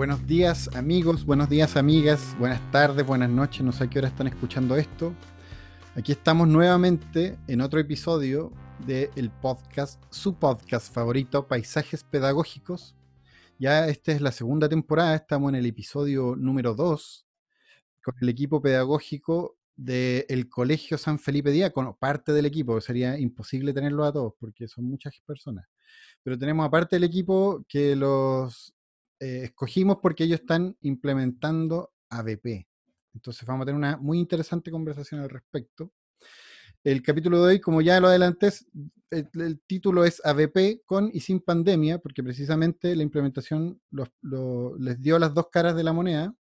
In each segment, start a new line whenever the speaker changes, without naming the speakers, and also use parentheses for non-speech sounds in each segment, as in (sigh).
Buenos días amigos, buenos días amigas, buenas tardes, buenas noches, no sé a qué hora están escuchando esto. Aquí estamos nuevamente en otro episodio del podcast, su podcast favorito, Paisajes Pedagógicos. Ya esta es la segunda temporada, estamos en el episodio número 2 con el equipo pedagógico del Colegio San Felipe Diácono, parte del equipo, sería imposible tenerlo a todos porque son muchas personas. Pero tenemos aparte del equipo que los eh, escogimos porque ellos están implementando ABP. Entonces vamos a tener una muy interesante conversación al respecto. El capítulo de hoy, como ya lo adelanté, el, título es ABP con y sin pandemia, porque precisamente la implementación les dio las dos caras de la moneda.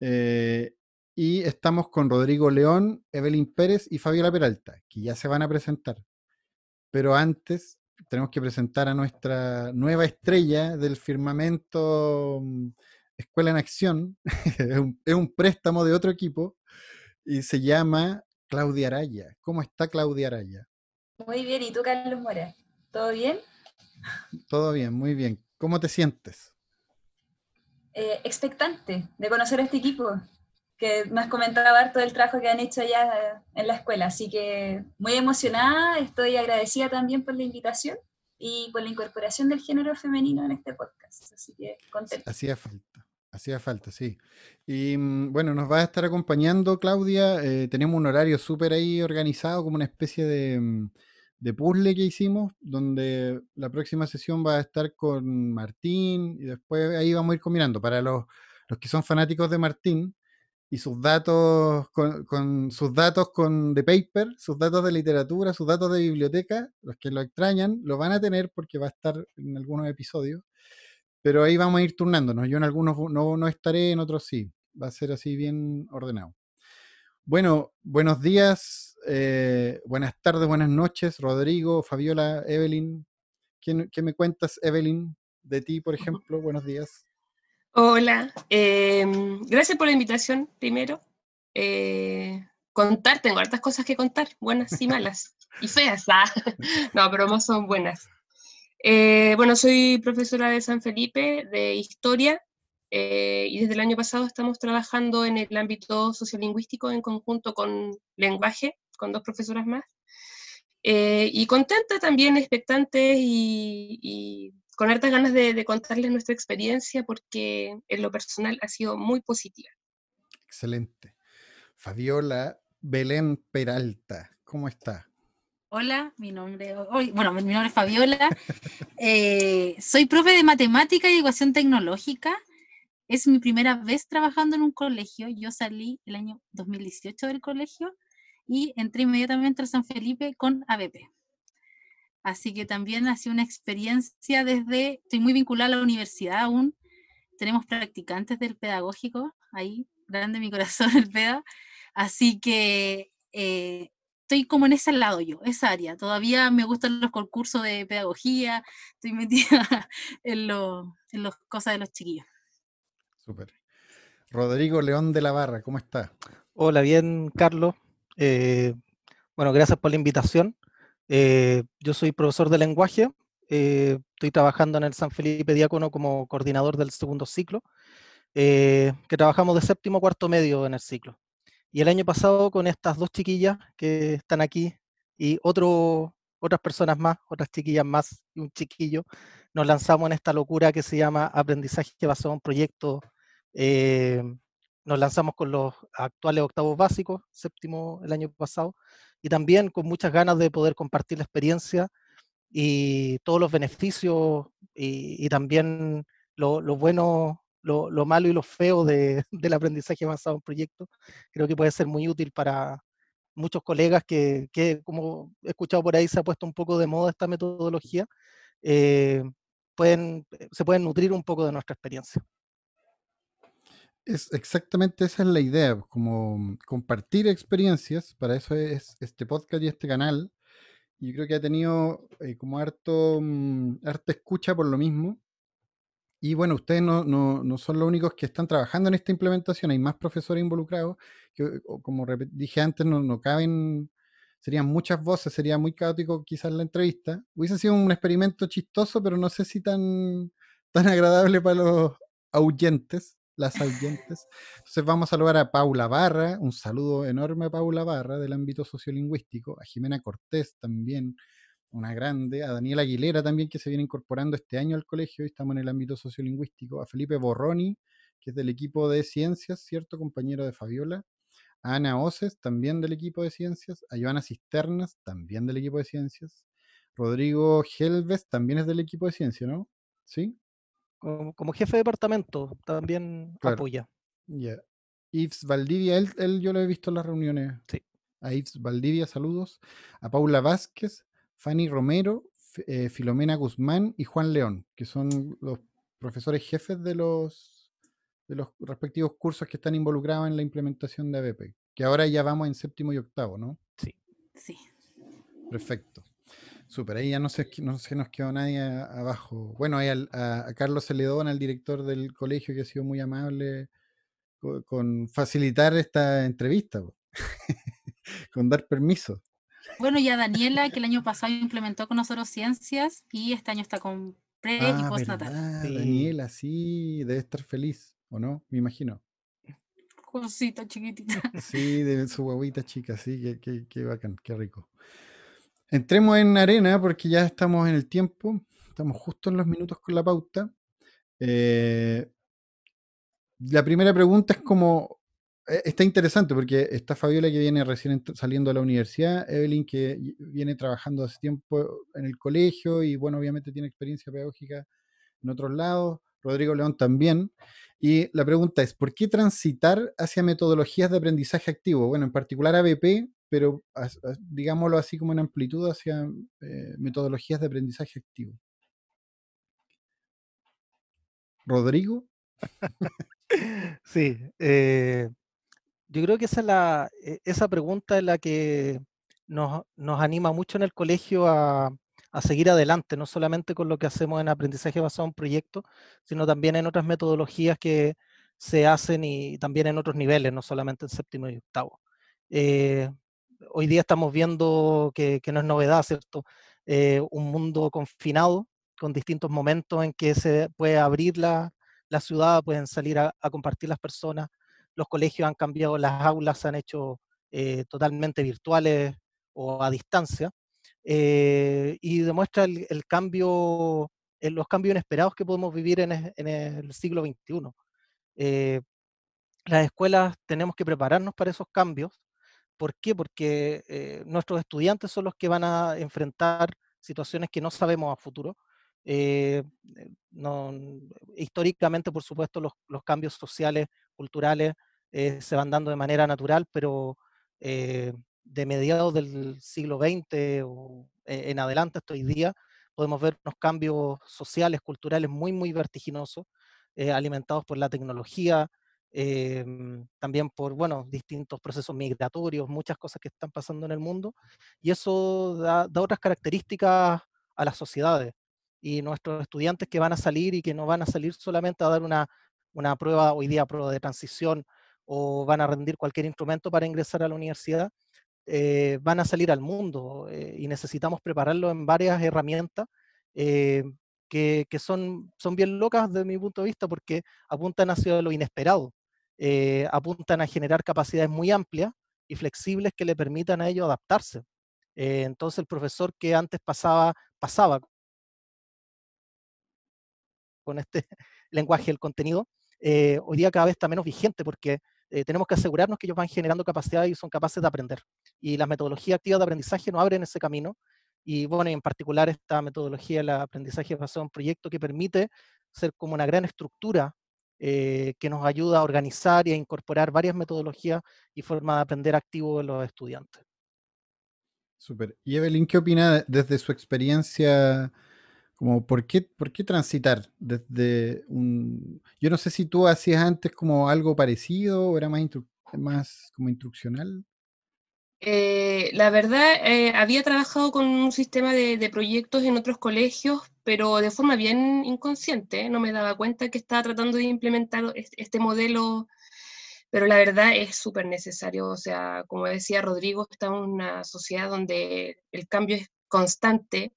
Eh, y estamos con Rodrigo León, Evelyn Pérez y Fabiola Peralta, que ya se van a presentar. Pero antes tenemos que presentar a nuestra nueva estrella del firmamento mm, Escuela en Acción. (laughs) es, un, préstamo de otro equipo y se llama Claudia Araya. ¿Cómo está Claudia Araya?
Muy bien, ¿y tú, Carlos Mora? ¿Todo bien?
Todo bien, muy bien. ¿Cómo te sientes?
Eh, expectante de conocer a este equipo, que me has comentado harto del trabajo que han hecho allá en la escuela, así que muy emocionada, estoy agradecida también por la invitación y por la incorporación del género femenino en este podcast, así que contenta.
Hacía falta. Hacía falta, sí. Y mm, bueno, nos va a estar acompañando Claudia. Eh, tenemos un horario súper ahí organizado, como una especie de, mm, de, puzzle que hicimos, donde la próxima sesión va a estar con Martín y después ahí vamos a ir combinando. Para los, los que son fanáticos de Martín, y sus datos con, sus datos con de paper, sus datos de literatura, sus datos de biblioteca, los que lo extrañan, lo van a tener porque va a estar en algunos episodios. Pero ahí vamos a ir turnándonos. Yo en algunos no, no estaré, en otros sí. Va a ser así bien ordenado. Bueno, buenos días, eh, buenas tardes, buenas noches, Rodrigo, Fabiola, Evelyn. ¿Qué, ¿Qué, me cuentas, Evelyn, de ti, por ejemplo? Buenos días.
Hola, em, gracias por la invitación primero. Eh, contar, tengo hartas cosas que contar, buenas y malas, y feas, ah. (laughs) no, pero más son buenas. Eh, bueno, soy profesora de San Felipe de Historia eh, y desde el año pasado estamos trabajando en el ámbito sociolingüístico en conjunto con lenguaje, con dos profesoras más. y contenta también, expectante y con hartas ganas de, contarles nuestra experiencia porque en lo personal ha sido muy positiva.
Excelente. Fabiola Belén Peralta, ¿cómo está?
Hola, mi nombre, bueno, mi nombre es Fabiola. (laughs) Eh, soy profe de matemática y educación tecnológica. Es mi primera vez trabajando en un colegio. Yo salí el año 2018 del colegio y entré inmediatamente a San Felipe con ABP. Así que también ha sido una experiencia desde, estoy muy vinculada a la universidad aún, tenemos practicantes del pedagógico, ahí, grande mi corazón (laughs) el PEDA, así que eh, estoy como en ese lado yo, esa área, todavía me gustan los concursos de pedagogía, estoy (laughs) metida en, lo, en las cosas de los chiquillos.
Súper. Rodrigo León de la Barra, ¿cómo está?
Hola, bien, Carlos. Eh, bueno, gracias por la invitación. Eh, yo soy profesor de lenguaje, eh, estoy trabajando en el San Felipe Diácono como coordinador del segundo ciclo, eh, que trabajamos de séptimo a cuarto medio en el ciclo. Y el año pasado con estas dos chiquillas que están aquí y otro, otras personas más, otras chiquillas más y un chiquillo, nos lanzamos en esta locura que se llama aprendizaje basado en proyectos. Nos lanzamos con los actuales octavos básicos, séptimo el año pasado, y también con muchas ganas de poder compartir la experiencia y todos los beneficios y, también lo, bueno, lo, malo y lo feo de, (laughs) del aprendizaje basado en proyectos. Creo que puede ser muy útil para muchos colegas que, que como he escuchado por ahí, se ha puesto un poco de moda esta metodología. Eh, pueden, se pueden nutrir un poco de nuestra experiencia.
Es exactamente esa es la idea, como compartir experiencias, para eso es este podcast y este canal. Y creo que ha tenido eh, como harto, mm, harta escucha por lo mismo. Y bueno, ustedes no, no- no son los únicos que están trabajando en esta implementación, hay más profesores involucrados, que o- como dije antes, no, no caben, serían muchas voces, sería muy caótico quizás la entrevista. Hubiese sido un experimento chistoso, pero no sé si tan, tan agradable para los (laughs) ahuyentes, las ahuyentes. Entonces vamos a saludar a Paula Barra, un saludo enorme a Paula Barra del ámbito sociolingüístico, a Jimena Cortés también, una grande, a Daniela Aguilera también, que se viene incorporando este año al colegio, y estamos en el ámbito sociolingüístico, a Felipe Borroni, que es del equipo de ciencias, ¿cierto? Compañero de Fabiola, a Ana Oces, también del equipo de ciencias, a Joana Cisternas, también del equipo de ciencias, Rodrigo Helves, también es del equipo de ciencia, ¿no? ¿Sí?
Como, como jefe de departamento también
Claro.
apoya.
Ya. Yves Valdivia, él, él yo lo he visto en las reuniones.
Sí.
A Yves Valdivia, saludos. A Paula Vázquez, Fanny Romero, F- eh, Filomena Guzmán y Juan León, que son los profesores jefes de los, de los respectivos cursos que están involucrados en la implementación de ABP. Que ahora ya vamos en séptimo y octavo, ¿no?
Sí.
Perfecto. Súper, ahí ya no se, no se nos quedó nadie abajo. Bueno, hay al- a, a Carlos Celedón, al director del colegio, que ha sido muy amable co- con, facilitar esta entrevista, (laughs) con dar permiso.
Bueno, y a Daniela, que el año pasado implementó con nosotros ciencias y este año está con pre y
Ah,
postnatal.
verdad,
Sí.
Daniela, sí, debe estar feliz, ¿o no? Me imagino.
Cosita chiquitita.
Sí, de su guaguita chica, sí, qué, qué- qué bacán, qué rico. Entremos en arena porque ya estamos en el tiempo, estamos justo en los minutos con la pauta. Eh, la primera pregunta es como, eh, está interesante porque está Fabiola que viene recién saliendo de la universidad, Evelyn que viene trabajando hace tiempo en el colegio y bueno, obviamente tiene experiencia pedagógica en otros lados, Rodrigo León también. Y la pregunta es, ¿por qué transitar hacia metodologías de aprendizaje activo? Bueno, en particular ABP, pero digámoslo así como en amplitud hacia eh, metodologías de aprendizaje activo. Rodrigo, (laughs)
Sí, eh, yo creo que esa, es la, e- esa pregunta es la que nos, nos anima mucho en el colegio a, a seguir adelante, no solamente con lo que hacemos en aprendizaje basado en proyectos, sino también en otras metodologías que se hacen y también en otros niveles, no solamente en séptimo y octavo. Eh, hoy día estamos viendo que, que no es novedad, ¿cierto? Eh, un mundo confinado, con distintos momentos en que se puede abrir la, la ciudad, pueden salir a, compartir las personas, los colegios han cambiado, las aulas se han hecho eh, totalmente virtuales o a distancia, eh, y demuestra el, el cambio, los cambios inesperados que podemos vivir en, el siglo XXI. Las escuelas tenemos que prepararnos para esos cambios. ¿Por qué? Porque eh, nuestros estudiantes son los que van a enfrentar situaciones que no sabemos a futuro. Eh, eh, no- históricamente, por supuesto, los, los cambios sociales, culturales, eh, se van dando de manera natural, pero eh, de mediados del siglo XX o eh, en adelante hasta hoy día, podemos ver unos cambios sociales, culturales muy, muy vertiginosos, alimentados por la tecnología, eh, también por, bueno, distintos procesos migratorios, muchas cosas que están pasando en el mundo, y eso da, da otras características a las sociedades. Y nuestros estudiantes que van a salir y que no van a salir solamente a dar una, una prueba, hoy día prueba de transición, o van a rendir cualquier instrumento para ingresar a la universidad, eh, van a salir al mundo eh, y necesitamos prepararlo en varias herramientas eh, que, que son, son bien locas desde mi punto de vista porque apuntan hacia lo inesperado, eh, apuntan a generar capacidades muy amplias y flexibles que le permitan a ellos adaptarse. Eh, entonces el profesor que antes pasaba, pasaba con este (laughs) lenguaje del contenido, eh, hoy día cada vez está menos vigente porque eh, tenemos que asegurarnos que ellos van generando capacidad y son capaces de aprender. Y las metodologías activas de aprendizaje nos abren ese camino. Y bueno, en particular esta metodología del aprendizaje basado en proyecto que permite ser como una gran estructura eh, que nos ayuda a organizar y a incorporar varias metodologías y formas de aprender activo de los estudiantes.
Súper. Y Evelyn, ¿qué opina desde su experiencia? Como, ¿por qué, por qué transitar desde un... Yo no sé si tú hacías antes como algo parecido o era más, más como instruccional.
Eh, la verdad, eh, había trabajado con un sistema de, proyectos en otros colegios, pero de forma bien inconsciente. No me daba cuenta que estaba tratando de implementar este, modelo, pero la verdad es súper necesario. O sea, como decía Rodrigo, estamos en una sociedad donde el cambio es constante.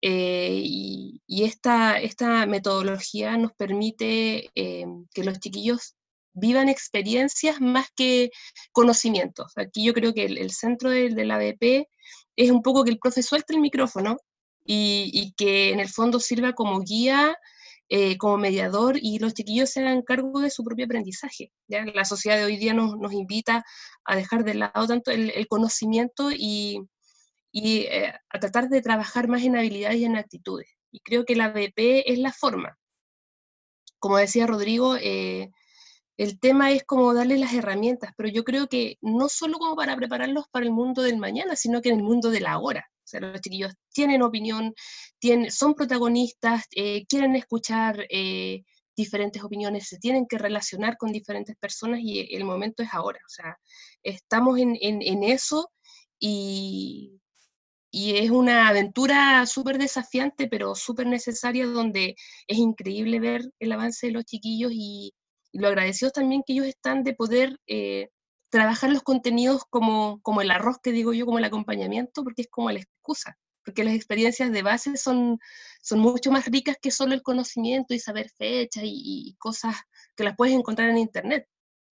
Eh, y, esta, esta metodología nos permite que los chiquillos vivan experiencias más que conocimientos. Aquí yo creo que el, centro del, la ABP es un poco que el profesor suelte el micrófono y, que en el fondo sirva como guía, eh, como mediador y los chiquillos se hagan cargo de su propio aprendizaje. La sociedad de hoy día nos, nos invita a dejar de lado tanto el, conocimiento y, y eh, a tratar de trabajar más en habilidades y en actitudes. Y creo que la ABP es la forma. Como decía Rodrigo, eh, el tema es como darle las herramientas, pero yo creo que no solo como para prepararlos para el mundo del mañana, sino que en el mundo de la hora. O sea, los chiquillos tienen opinión, tienen, son protagonistas, eh, quieren escuchar eh, diferentes opiniones, se tienen que relacionar con diferentes personas y el momento es ahora. O sea, estamos en, eso y, y es una aventura súper desafiante, pero súper necesaria, donde es increíble ver el avance de los chiquillos y, y lo agradecidos también que ellos están de poder eh, trabajar los contenidos como, como el arroz que digo yo, como el acompañamiento, porque es como la excusa, porque las experiencias de base son, son mucho más ricas que solo el conocimiento y saber fechas y, cosas que las puedes encontrar en Internet.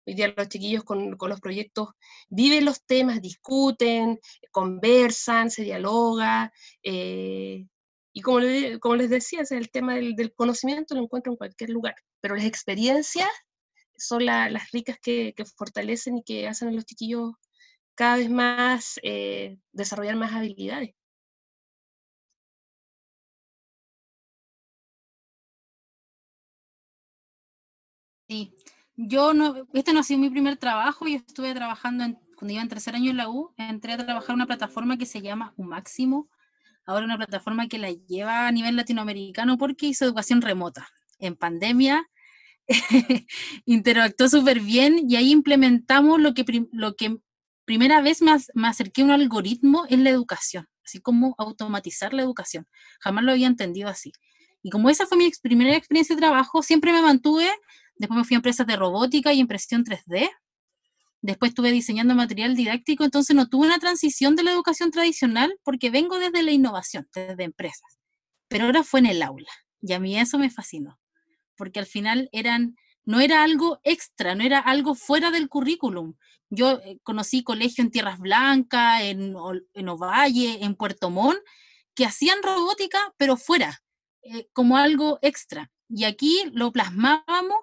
Hoy día los chiquillos con, con, los proyectos viven los temas, discuten, conversan, se dialoga. Eh, y como, como les decía, el tema del, del, conocimiento lo encuentro en cualquier lugar, pero las experiencias son las ricas que, fortalecen y que hacen a los chiquillos cada vez más eh, desarrollar más habilidades.
Sí, yo no, este no ha sido mi primer trabajo, yo estuve trabajando cuando iba en tercer año en la U, entré a trabajar en una plataforma que se llama Umáximo, ahora una plataforma que la lleva a nivel latinoamericano porque hizo educación remota. En pandemia (laughs) interactuó súper bien y ahí implementamos lo que, lo primera vez me, me acerqué a un algoritmo en la educación, así como automatizar la educación. Jamás lo había entendido así. Y como esa fue mi primera experiencia de trabajo, siempre me mantuve, después me fui a empresas de robótica y impresión 3D, después estuve diseñando material didáctico, entonces no tuve una transición de la educación tradicional porque vengo desde la innovación, desde empresas, pero ahora fue en el aula y a mí eso me fascinó porque al final eran, no era algo extra, no era algo fuera del currículum. Yo eh, conocí colegio en Tierras Blancas, en, en Ovalle, en Puerto Montt, que hacían robótica, pero fuera, eh, como algo extra. Y aquí lo plasmábamos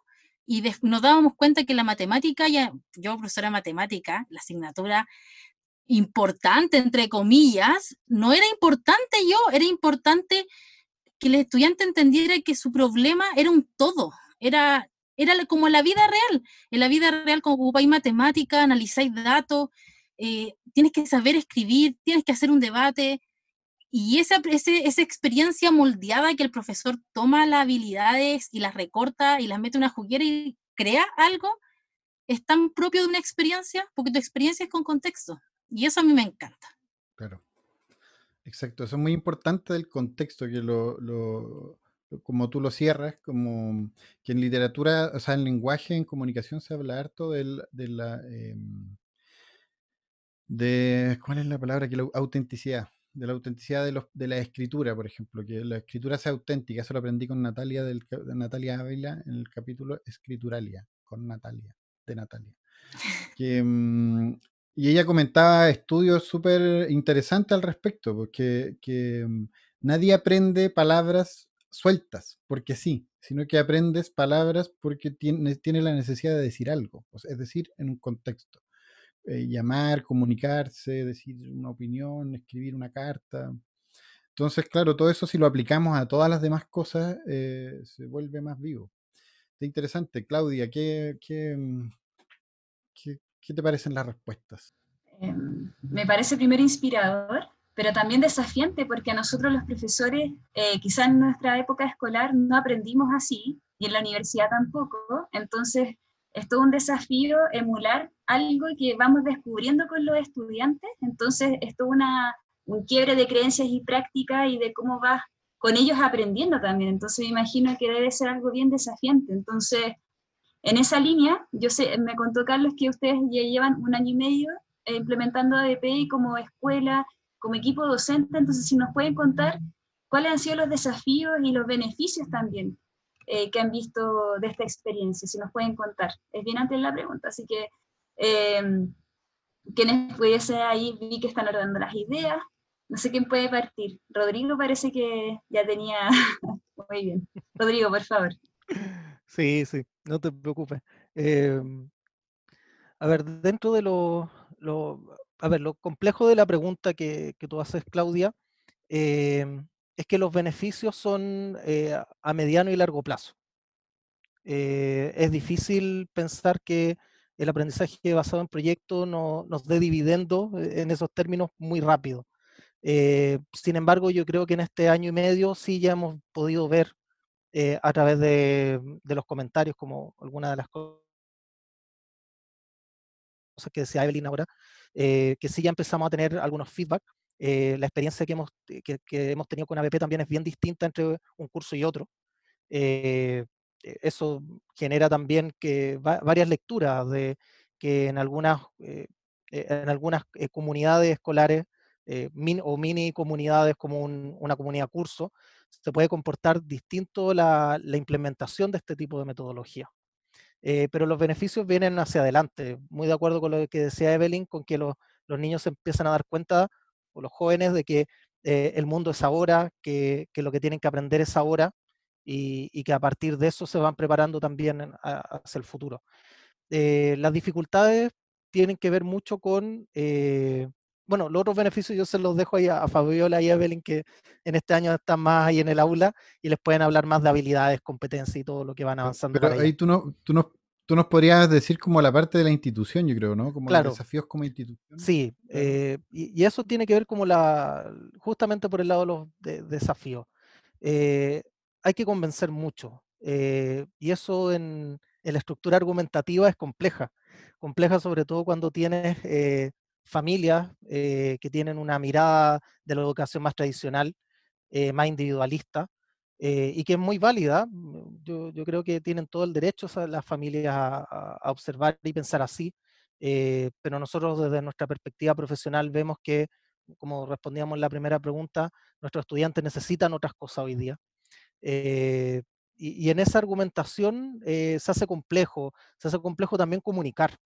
y nos dábamos cuenta que la matemática, ya, yo profesora de matemática, la asignatura importante, entre comillas, no era importante yo, era importante que el estudiante entendiera que su problema era un todo, era, era como la vida real. En la vida real, como ocupáis matemática, analizáis datos, eh, tienes que saber escribir, tienes que hacer un debate. Y esa, esa experiencia moldeada que el profesor toma las habilidades y las recorta y las mete en una juguera y crea algo, es tan propio de una experiencia, porque tu experiencia es con contexto. Y eso a mí me encanta.
Claro. Exacto, eso es muy importante del contexto, que lo, lo, como tú lo cierras, como que en literatura, o sea, en lenguaje, en comunicación se habla harto del, de la... Em, de, ¿Cuál es la palabra? Que la autenticidad, de la autenticidad de, los, de la escritura, por ejemplo, que la escritura sea auténtica, eso lo aprendí con Natalia, del, Natalia Ávila en el capítulo Escrituralia, con Natalia, de Natalia. (laughs) Que, em, y ella comentaba estudios súper interesantes al respecto, porque que mm, nadie aprende palabras sueltas, porque sí, sino que aprendes palabras porque tiene, tiene la necesidad de decir algo, es decir, en un contexto. Eh, llamar, comunicarse, decir una opinión, escribir una carta. Entonces, claro, todo eso si lo aplicamos a todas las demás cosas, eh, se vuelve más vivo. Está interesante. Claudia, ¿qué, qué, mm, qué, ¿Qué te parecen las respuestas?
Em, me parece primero inspirador pero también desafiante porque a nosotros los profesores, eh, quizás en nuestra época escolar no aprendimos así y en la universidad tampoco, entonces es todo un desafío emular algo que vamos descubriendo con los estudiantes, entonces es todo una, un quiebre de creencias y prácticas y de cómo vas con ellos aprendiendo también, entonces me imagino que debe ser algo bien desafiante, entonces en esa línea, yo sé, me contó Carlos que ustedes ya llevan un año y medio eh, implementando ADP como escuela, como equipo docente, entonces si nos pueden contar cuáles han sido los desafíos y los beneficios también eh, que han visto de esta experiencia, si nos pueden contar. Es bien antes la pregunta, así que eh, quienes pudiese ahí, vi que están ordenando las ideas, no sé quién puede partir. Rodrigo parece que ya tenía, (laughs) muy bien. Rodrigo, por favor.
Sí, sí, no te preocupes. Em, a ver, dentro de lo, a ver, lo complejo de la pregunta que, tú haces, Claudia, em, es que los beneficios son eh, a mediano y largo plazo. Eh, es difícil pensar que el aprendizaje basado en proyectos no, nos dé dividendo eh, en esos términos muy rápido. sin embargo, yo creo que en este año y medio sí ya hemos podido ver a través de, de, los comentarios, como alguna de las cosas que decía Evelyn ahora, eh, que sí ya empezamos a tener algunos feedback. Eh, la experiencia que hemos, que, hemos tenido con ABP también es bien distinta entre un curso y otro. Eh, eso genera también que varias lecturas de que en algunas, en algunas comunidades escolares o mini comunidades como una comunidad curso, se puede comportar distinto la, implementación de este tipo de metodología. Eh, pero los beneficios vienen hacia adelante. Muy de acuerdo con lo que decía Evelyn, con que los, niños se empiezan a dar cuenta, o los jóvenes, de que eh, el mundo es ahora, que, lo que tienen que aprender es ahora, y, que a partir de eso se van preparando también hacia el futuro. Eh, las dificultades tienen que ver mucho con, bueno, los otros beneficios yo se los dejo ahí a, Fabiola y a Evelyn, que en este año están más ahí en el aula y les pueden hablar más de habilidades, competencias y todo lo que van avanzando.
Pero ahí tú, no, tú, no, tú nos podrías decir como la parte de la institución, yo creo, ¿no? Como los desafíos como institución.
Sí, eh, y, eso tiene que ver como la, justamente por el lado de los desafíos. Eh, hay que convencer mucho. Eh, y eso en, en, la estructura argumentativa es compleja. Compleja sobre todo cuando tienes familias eh, que tienen una mirada de la educación más tradicional, eh, más individualista, eh, y que es muy válida. Mm, yo, creo que tienen todo el derecho las familias a, observar y pensar así, pero nosotros desde nuestra perspectiva profesional vemos que, como respondíamos en la primera pregunta, nuestros estudiantes necesitan otras cosas hoy día. Y, y, en esa argumentación se hace complejo, se hace complejo también comunicar.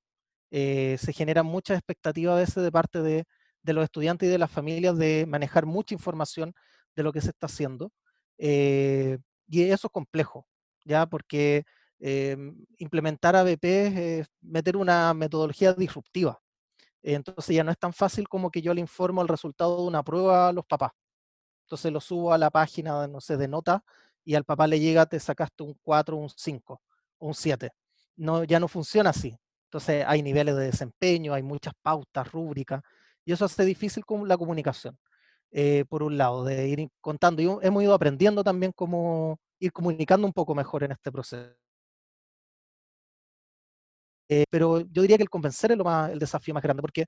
Eh, se genera mucha expectativa a veces de parte de, los estudiantes y de las familias de manejar mucha información de lo que se está haciendo. Eh, y eso es complejo, ¿ya? Porque eh, implementar ABP es meter una metodología disruptiva. Entonces ya no es tan fácil como que yo le informo el resultado de una prueba a los papás. Entonces lo subo a la página, no sé, de nota y al papá le llega, te sacaste un 4, un 5, un 7. No, ya no funciona así. Entonces hay niveles de desempeño, hay muchas pautas, rúbricas, y eso hace difícil la comunicación, eh, por un lado, de ir contando. Y hemos ido aprendiendo también cómo ir comunicando un poco mejor en este proceso. Eh, pero yo diría que el convencer es el desafío más grande, porque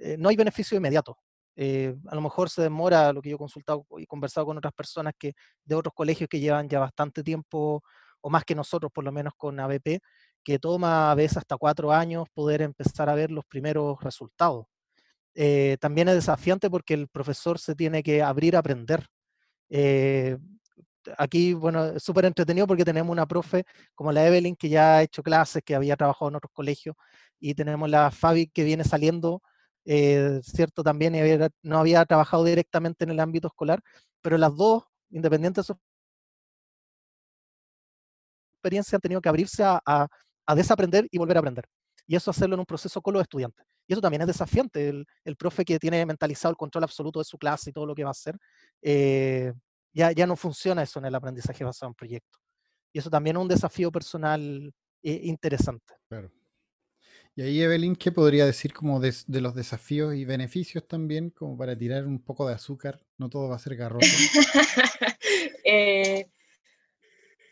eh, no hay beneficio inmediato. a lo mejor se demora lo que yo he consultado y conversado con otras personas que de otros colegios que llevan ya bastante tiempo, o más que nosotros, por lo menos con ABP, que toma a veces hasta cuatro años poder empezar a ver los primeros resultados. Eh, también es desafiante porque el profesor se tiene que abrir a aprender. Eh, aquí, bueno, es súper entretenido porque tenemos una profe como la Evelyn que ya ha hecho clases, que había trabajado en otros colegios, y tenemos la Fabi que viene saliendo, eh, cierto, también no había trabajado directamente en el ámbito escolar, pero las dos, independientes de su experiencia, han tenido que abrirse a a desaprender y volver a aprender. Y eso hacerlo en un proceso con los estudiantes. Y eso también es desafiante. El, profe que tiene mentalizado el control absoluto de su clase y todo lo que va a hacer, eh, ya, ya no funciona eso en el aprendizaje basado en proyectos. Y eso también es un desafío personal eh, interesante.
Claro. Y ahí, Evelyn, ¿qué podría decir como de, de los desafíos y beneficios también, como para tirar un poco de azúcar? No todo va a ser garrote. (laughs)
Eh,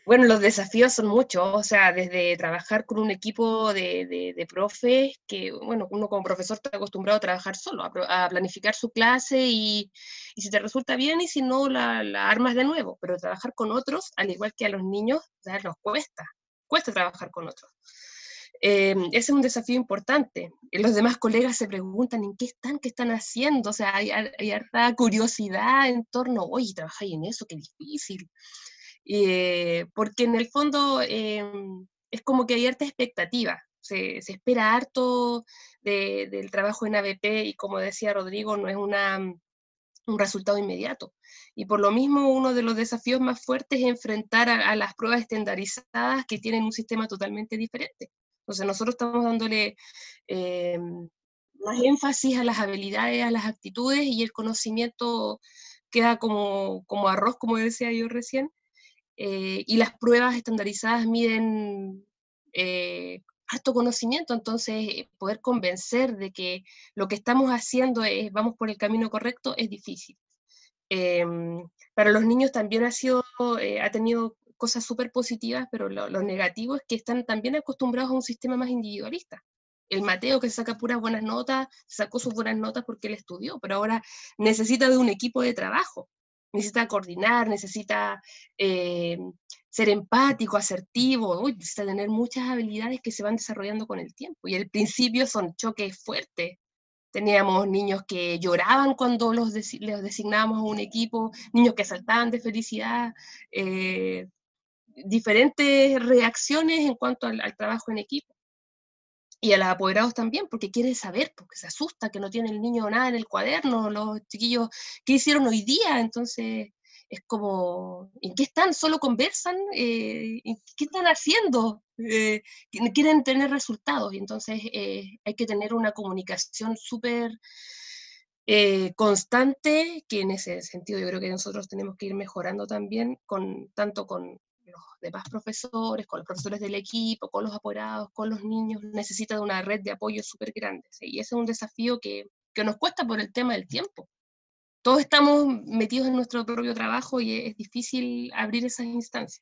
bueno, los desafíos son muchos, o sea, desde trabajar con un equipo de, de, profes, que, bueno, uno como profesor está acostumbrado a trabajar solo, a, planificar su clase y, si te resulta bien y si no, la, la armas de nuevo, pero trabajar con otros, al igual que a los niños, ya nos cuesta, cuesta trabajar con otros. Eh, ese es un desafío importante. Los demás colegas se preguntan en qué están, qué están haciendo, o sea, hay, hay harta curiosidad en torno, oye, trabajáis en eso, qué difícil. Eh, porque en el fondo eh, es como que hay harta expectativa, se, se espera harto de- del trabajo en ABP y como decía Rodrigo, no es una, un resultado inmediato. Y por lo mismo uno de los desafíos más fuertes es enfrentar a, las pruebas estandarizadas que tienen un sistema totalmente diferente. Entonces nosotros estamos dándole eh, más énfasis a las habilidades, a las actitudes y el conocimiento queda como, como arroz, como decía yo recién, eh, y las pruebas estandarizadas miden eh, harto conocimiento, entonces poder convencer de que lo que estamos haciendo es, vamos por el camino correcto es difícil. Em, para los niños también ha, sido, eh, ha tenido cosas súper positivas, pero lo, lo negativo es que están también acostumbrados a un sistema más individualista. El Mateo que saca puras buenas notas, sacó sus buenas notas porque él estudió, pero ahora necesita de un equipo de trabajo, necesita coordinar, necesita eh, ser empático, asertivo, necesita tener muchas habilidades que se van desarrollando con el tiempo. Y al principio son choques fuertes. Teníamos niños que lloraban cuando los, los designábamos a un equipo, niños que saltaban de felicidad, eh, diferentes reacciones en cuanto al, trabajo en equipo. Y a los apoderados también, porque quiere saber, porque se asusta que no tiene el niño nada en el cuaderno, los chiquillos, ¿qué hicieron hoy día? Entonces, es como, ¿en qué están? ¿Solo conversan? Eh, ¿Qué están haciendo? Eh, quieren tener resultados y entonces eh, hay que tener una comunicación súper constante, que en ese sentido yo creo que nosotros tenemos que ir mejorando también, con, tanto con los demás profesores, con los profesores del equipo, con los apoderados, con los niños, necesita de una red de apoyo súper grande. ¿sí? Y ese es un desafío que, que nos cuesta por el tema del tiempo todos estamos metidos en nuestro propio trabajo y es difícil abrir esas instancias.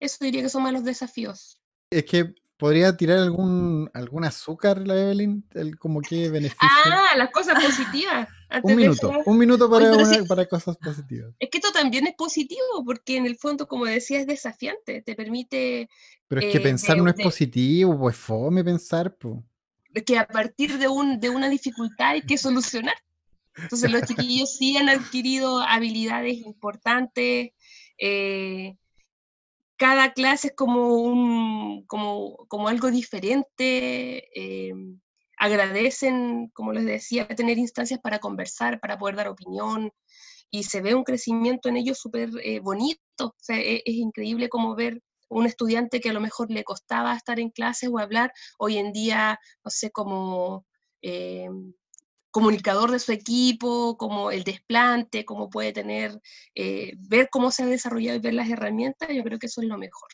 Eso diría que son más los desafíos.
Es que podría tirar algún, algún azúcar, la Evelyn, el, como que beneficio.
Ah, las cosas positivas.
un minuto, un minuto para, Oye, una, sí, para cosas positivas.
Es que esto también es positivo, porque en el fondo, como decía, es desafiante, te permite...
Pero es que eh, pensar de, no es de, positivo, pues fome pensar, pues.
Que a partir de, un, de una dificultad hay que solucionar. Entonces los (laughs) chiquillos sí han adquirido habilidades importantes. Eh, cada clase es como, un, como, como algo diferente. Eh, agradecen, como les decía, tener instancias para conversar, para poder dar opinión. Y se ve un crecimiento en ellos súper eh, bonito. O sea, es, es increíble como ver un estudiante que a lo mejor le costaba estar en clases o hablar, hoy en día, no sé, como eh, comunicador de su equipo, como el desplante, cómo puede tener, eh, ver cómo se ha desarrollado y ver las herramientas, yo creo que eso es lo mejor.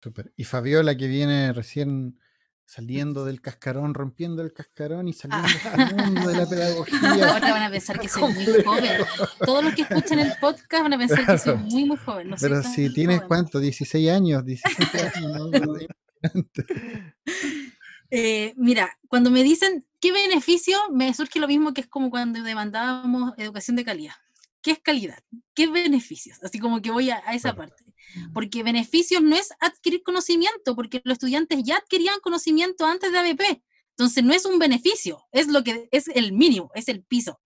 Super. Y Fabiola, que viene recién saliendo del cascarón, rompiendo el cascarón y saliendo ah. del mundo de la (laughs) pedagogía.
Ahora van a (laughs) pensar que soy muy joven. Todos los que escuchan el podcast van a pensar claro. que soy muy, muy joven. No
Pero si tienes joven. cuánto, 16 años, 17 años. ¿no? (laughs)
Eh, mira, cuando me dicen qué beneficio, me surge lo mismo que es como cuando demandábamos educación de calidad. ¿Qué es calidad? ¿Qué beneficios? Así como que voy a, a esa parte. Porque beneficios no es adquirir conocimiento, porque los estudiantes ya adquirían conocimiento antes de ABP. Entonces no es un beneficio, es lo que es el mínimo, es el piso.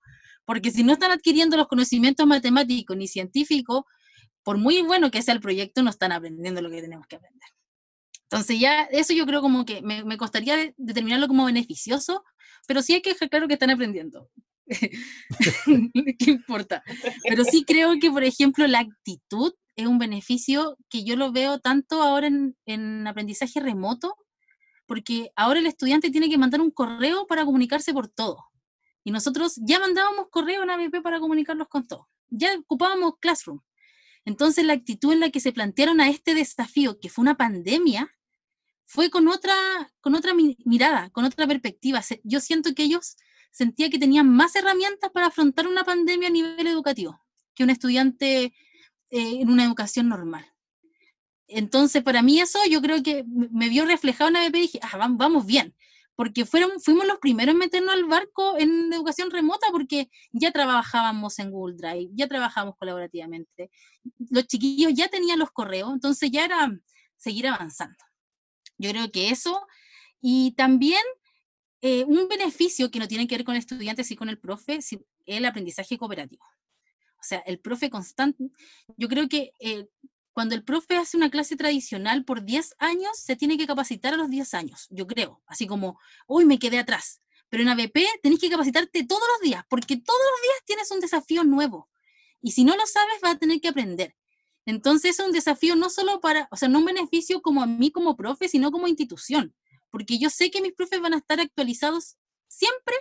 Porque si no están adquiriendo los conocimientos matemáticos ni científicos, por muy bueno que sea el proyecto, no están aprendiendo lo que tenemos que aprender. Entonces ya eso yo creo como que me, me costaría de, determinarlo como beneficioso, pero sí hay que dejar claro que están aprendiendo. (laughs) ¿Qué importa? Pero sí creo que, por ejemplo, la actitud es un beneficio que yo lo veo tanto ahora en, en aprendizaje remoto, porque ahora el estudiante tiene que mandar un correo para comunicarse por todo. Y nosotros ya mandábamos correo en ABP para comunicarlos con todo. Ya ocupábamos Classroom. Entonces la actitud en la que se plantearon a este desafío, que fue una pandemia, fue con otra, con otra mirada, con otra perspectiva. Yo siento que ellos sentía que tenían más herramientas para afrontar una pandemia a nivel educativo que un estudiante eh, en una educación normal. Entonces, para mí eso yo creo que me vio reflejado en ABP y dije, ah, vamos bien, porque fuimos los primeros en meternos al barco en educación remota porque ya trabajábamos en Google Drive, ya trabajábamos colaborativamente, los chiquillos ya tenían los correos, entonces ya era seguir avanzando. Yo creo que eso, y también eh, un beneficio que no tiene que ver con el estudiante, sí con el profe, es el aprendizaje cooperativo. O sea, el profe constante, yo creo que eh, cuando el profe hace una clase tradicional por 10 años, se tiene que capacitar a los 10 años, yo creo, así como, uy, me quedé atrás. Pero en ABP tenés que capacitarte todos los días, porque todos los días tienes un desafío nuevo. Y si no lo sabes, vas a tener que aprender. Entonces es un desafío no solo para, o sea, no un beneficio como a mí como profe, sino como institución, porque yo sé que mis profes van a estar actualizados siempre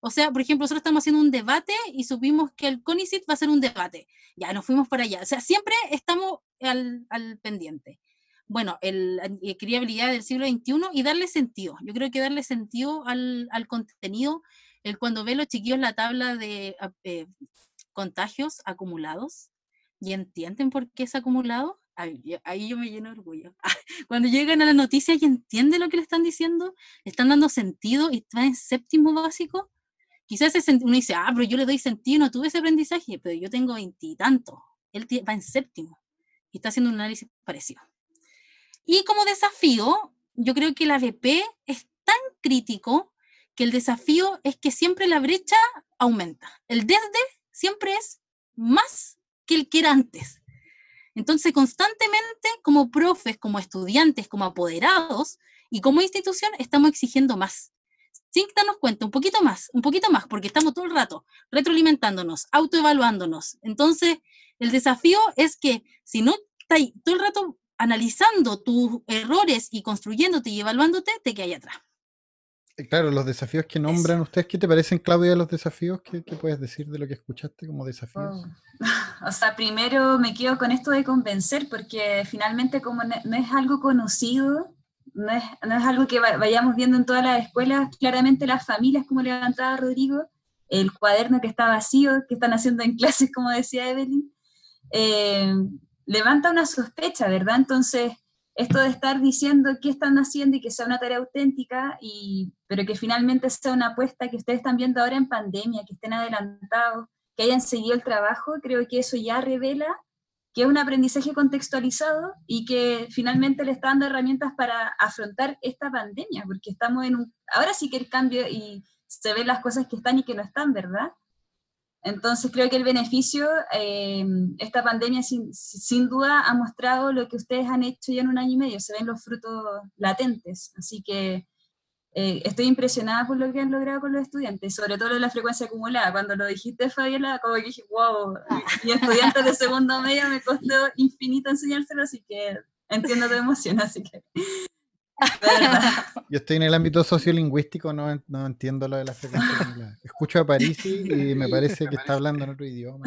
o sea, por ejemplo, nosotros estamos haciendo un debate y supimos que el CONICIT va a ser un debate. Ya nos fuimos para allá. O sea, siempre estamos al, pendiente. Bueno, el, eh, habilidad del siglo XXI y darle sentido. Yo creo que darle sentido al, contenido, el cuando ve los chiquillos la tabla de eh, contagios acumulados y entienden por qué es acumulado, ahí, yo me lleno de orgullo. (laughs) Cuando llegan a la noticia y entienden lo que le están diciendo, están dando sentido y están en séptimo básico, quizás uno dice, ah, pero yo le doy sentido, no tuve ese aprendizaje, pero yo tengo veintitantos, él va en séptimo y está haciendo un análisis parecido. Y como desafío, yo creo que la BP es tan crítico que el desafío es que siempre la brecha aumenta. El desde siempre es más que el que era antes. Entonces, constantemente, como profes, como estudiantes, como apoderados y como institución, estamos exigiendo más sin darnos cuenta, un poquito más, un poquito más, porque estamos todo el rato retroalimentándonos, autoevaluándonos. Entonces, el desafío es que si no estás todo el rato analizando tus errores y construyéndote y evaluándote, te quedas atrás.
Eh, claro, los desafíos que nombran ustedes, ¿qué te parecen, Claudia, los desafíos? ¿Qué, puedes decir de lo que escuchaste como desafíos?
Oh. (laughs) O sea, primero me quedo con esto de convencer, porque finalmente como no es algo conocido, no es, algo que vayamos viendo en todas las escuelas, claramente las familias, como levantaba Rodrigo, el cuaderno que está vacío, que están haciendo en clases, como decía Evelyn, eh, levanta una sospecha, ¿verdad? Entonces, esto de estar diciendo qué están haciendo y que sea una tarea auténtica, y, pero que finalmente sea una apuesta que ustedes están viendo ahora en pandemia, que estén adelantados, que hayan seguido el trabajo, creo que eso ya revela que es un aprendizaje contextualizado y que finalmente le está dando herramientas para afrontar esta pandemia, porque estamos en un... Ahora sí que el cambio y se ven las cosas que están y que no están, ¿verdad? Entonces creo que el beneficio, eh, esta pandemia sin, sin, duda ha mostrado lo que ustedes han hecho ya en un año y medio, se ven los frutos latentes, así que eh, estoy impresionada por lo que han logrado con los estudiantes, sobre todo la frecuencia acumulada. Cuando lo dijiste, Fabiola, como que dije, wow, y estudiantes de segundo medio me costó infinito enseñárselo, así que entiendo tu emoción, así que...
Yo estoy en el ámbito sociolingüístico, no, no entiendo lo de la frecuencia acumulada. Escucho a París y me parece que está hablando en otro idioma.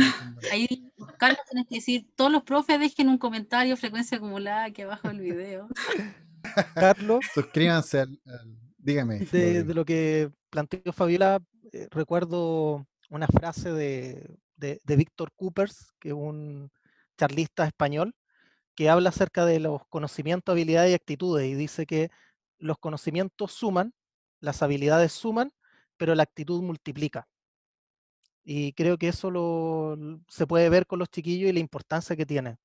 Ahí, Carlos, tienes que decir, todos los profes dejen un comentario frecuencia acumulada aquí abajo del video.
Carlos.
Suscríbanse al Dígame.
De, lo que planteó Fabiola, eh, recuerdo una frase de, Víctor Coopers, que es un charlista español, que habla acerca de los conocimientos, habilidades y actitudes y dice que los conocimientos suman, las habilidades suman, pero la actitud multiplica. Y creo que eso lo, se puede ver con los chiquillos y la importancia que tiene.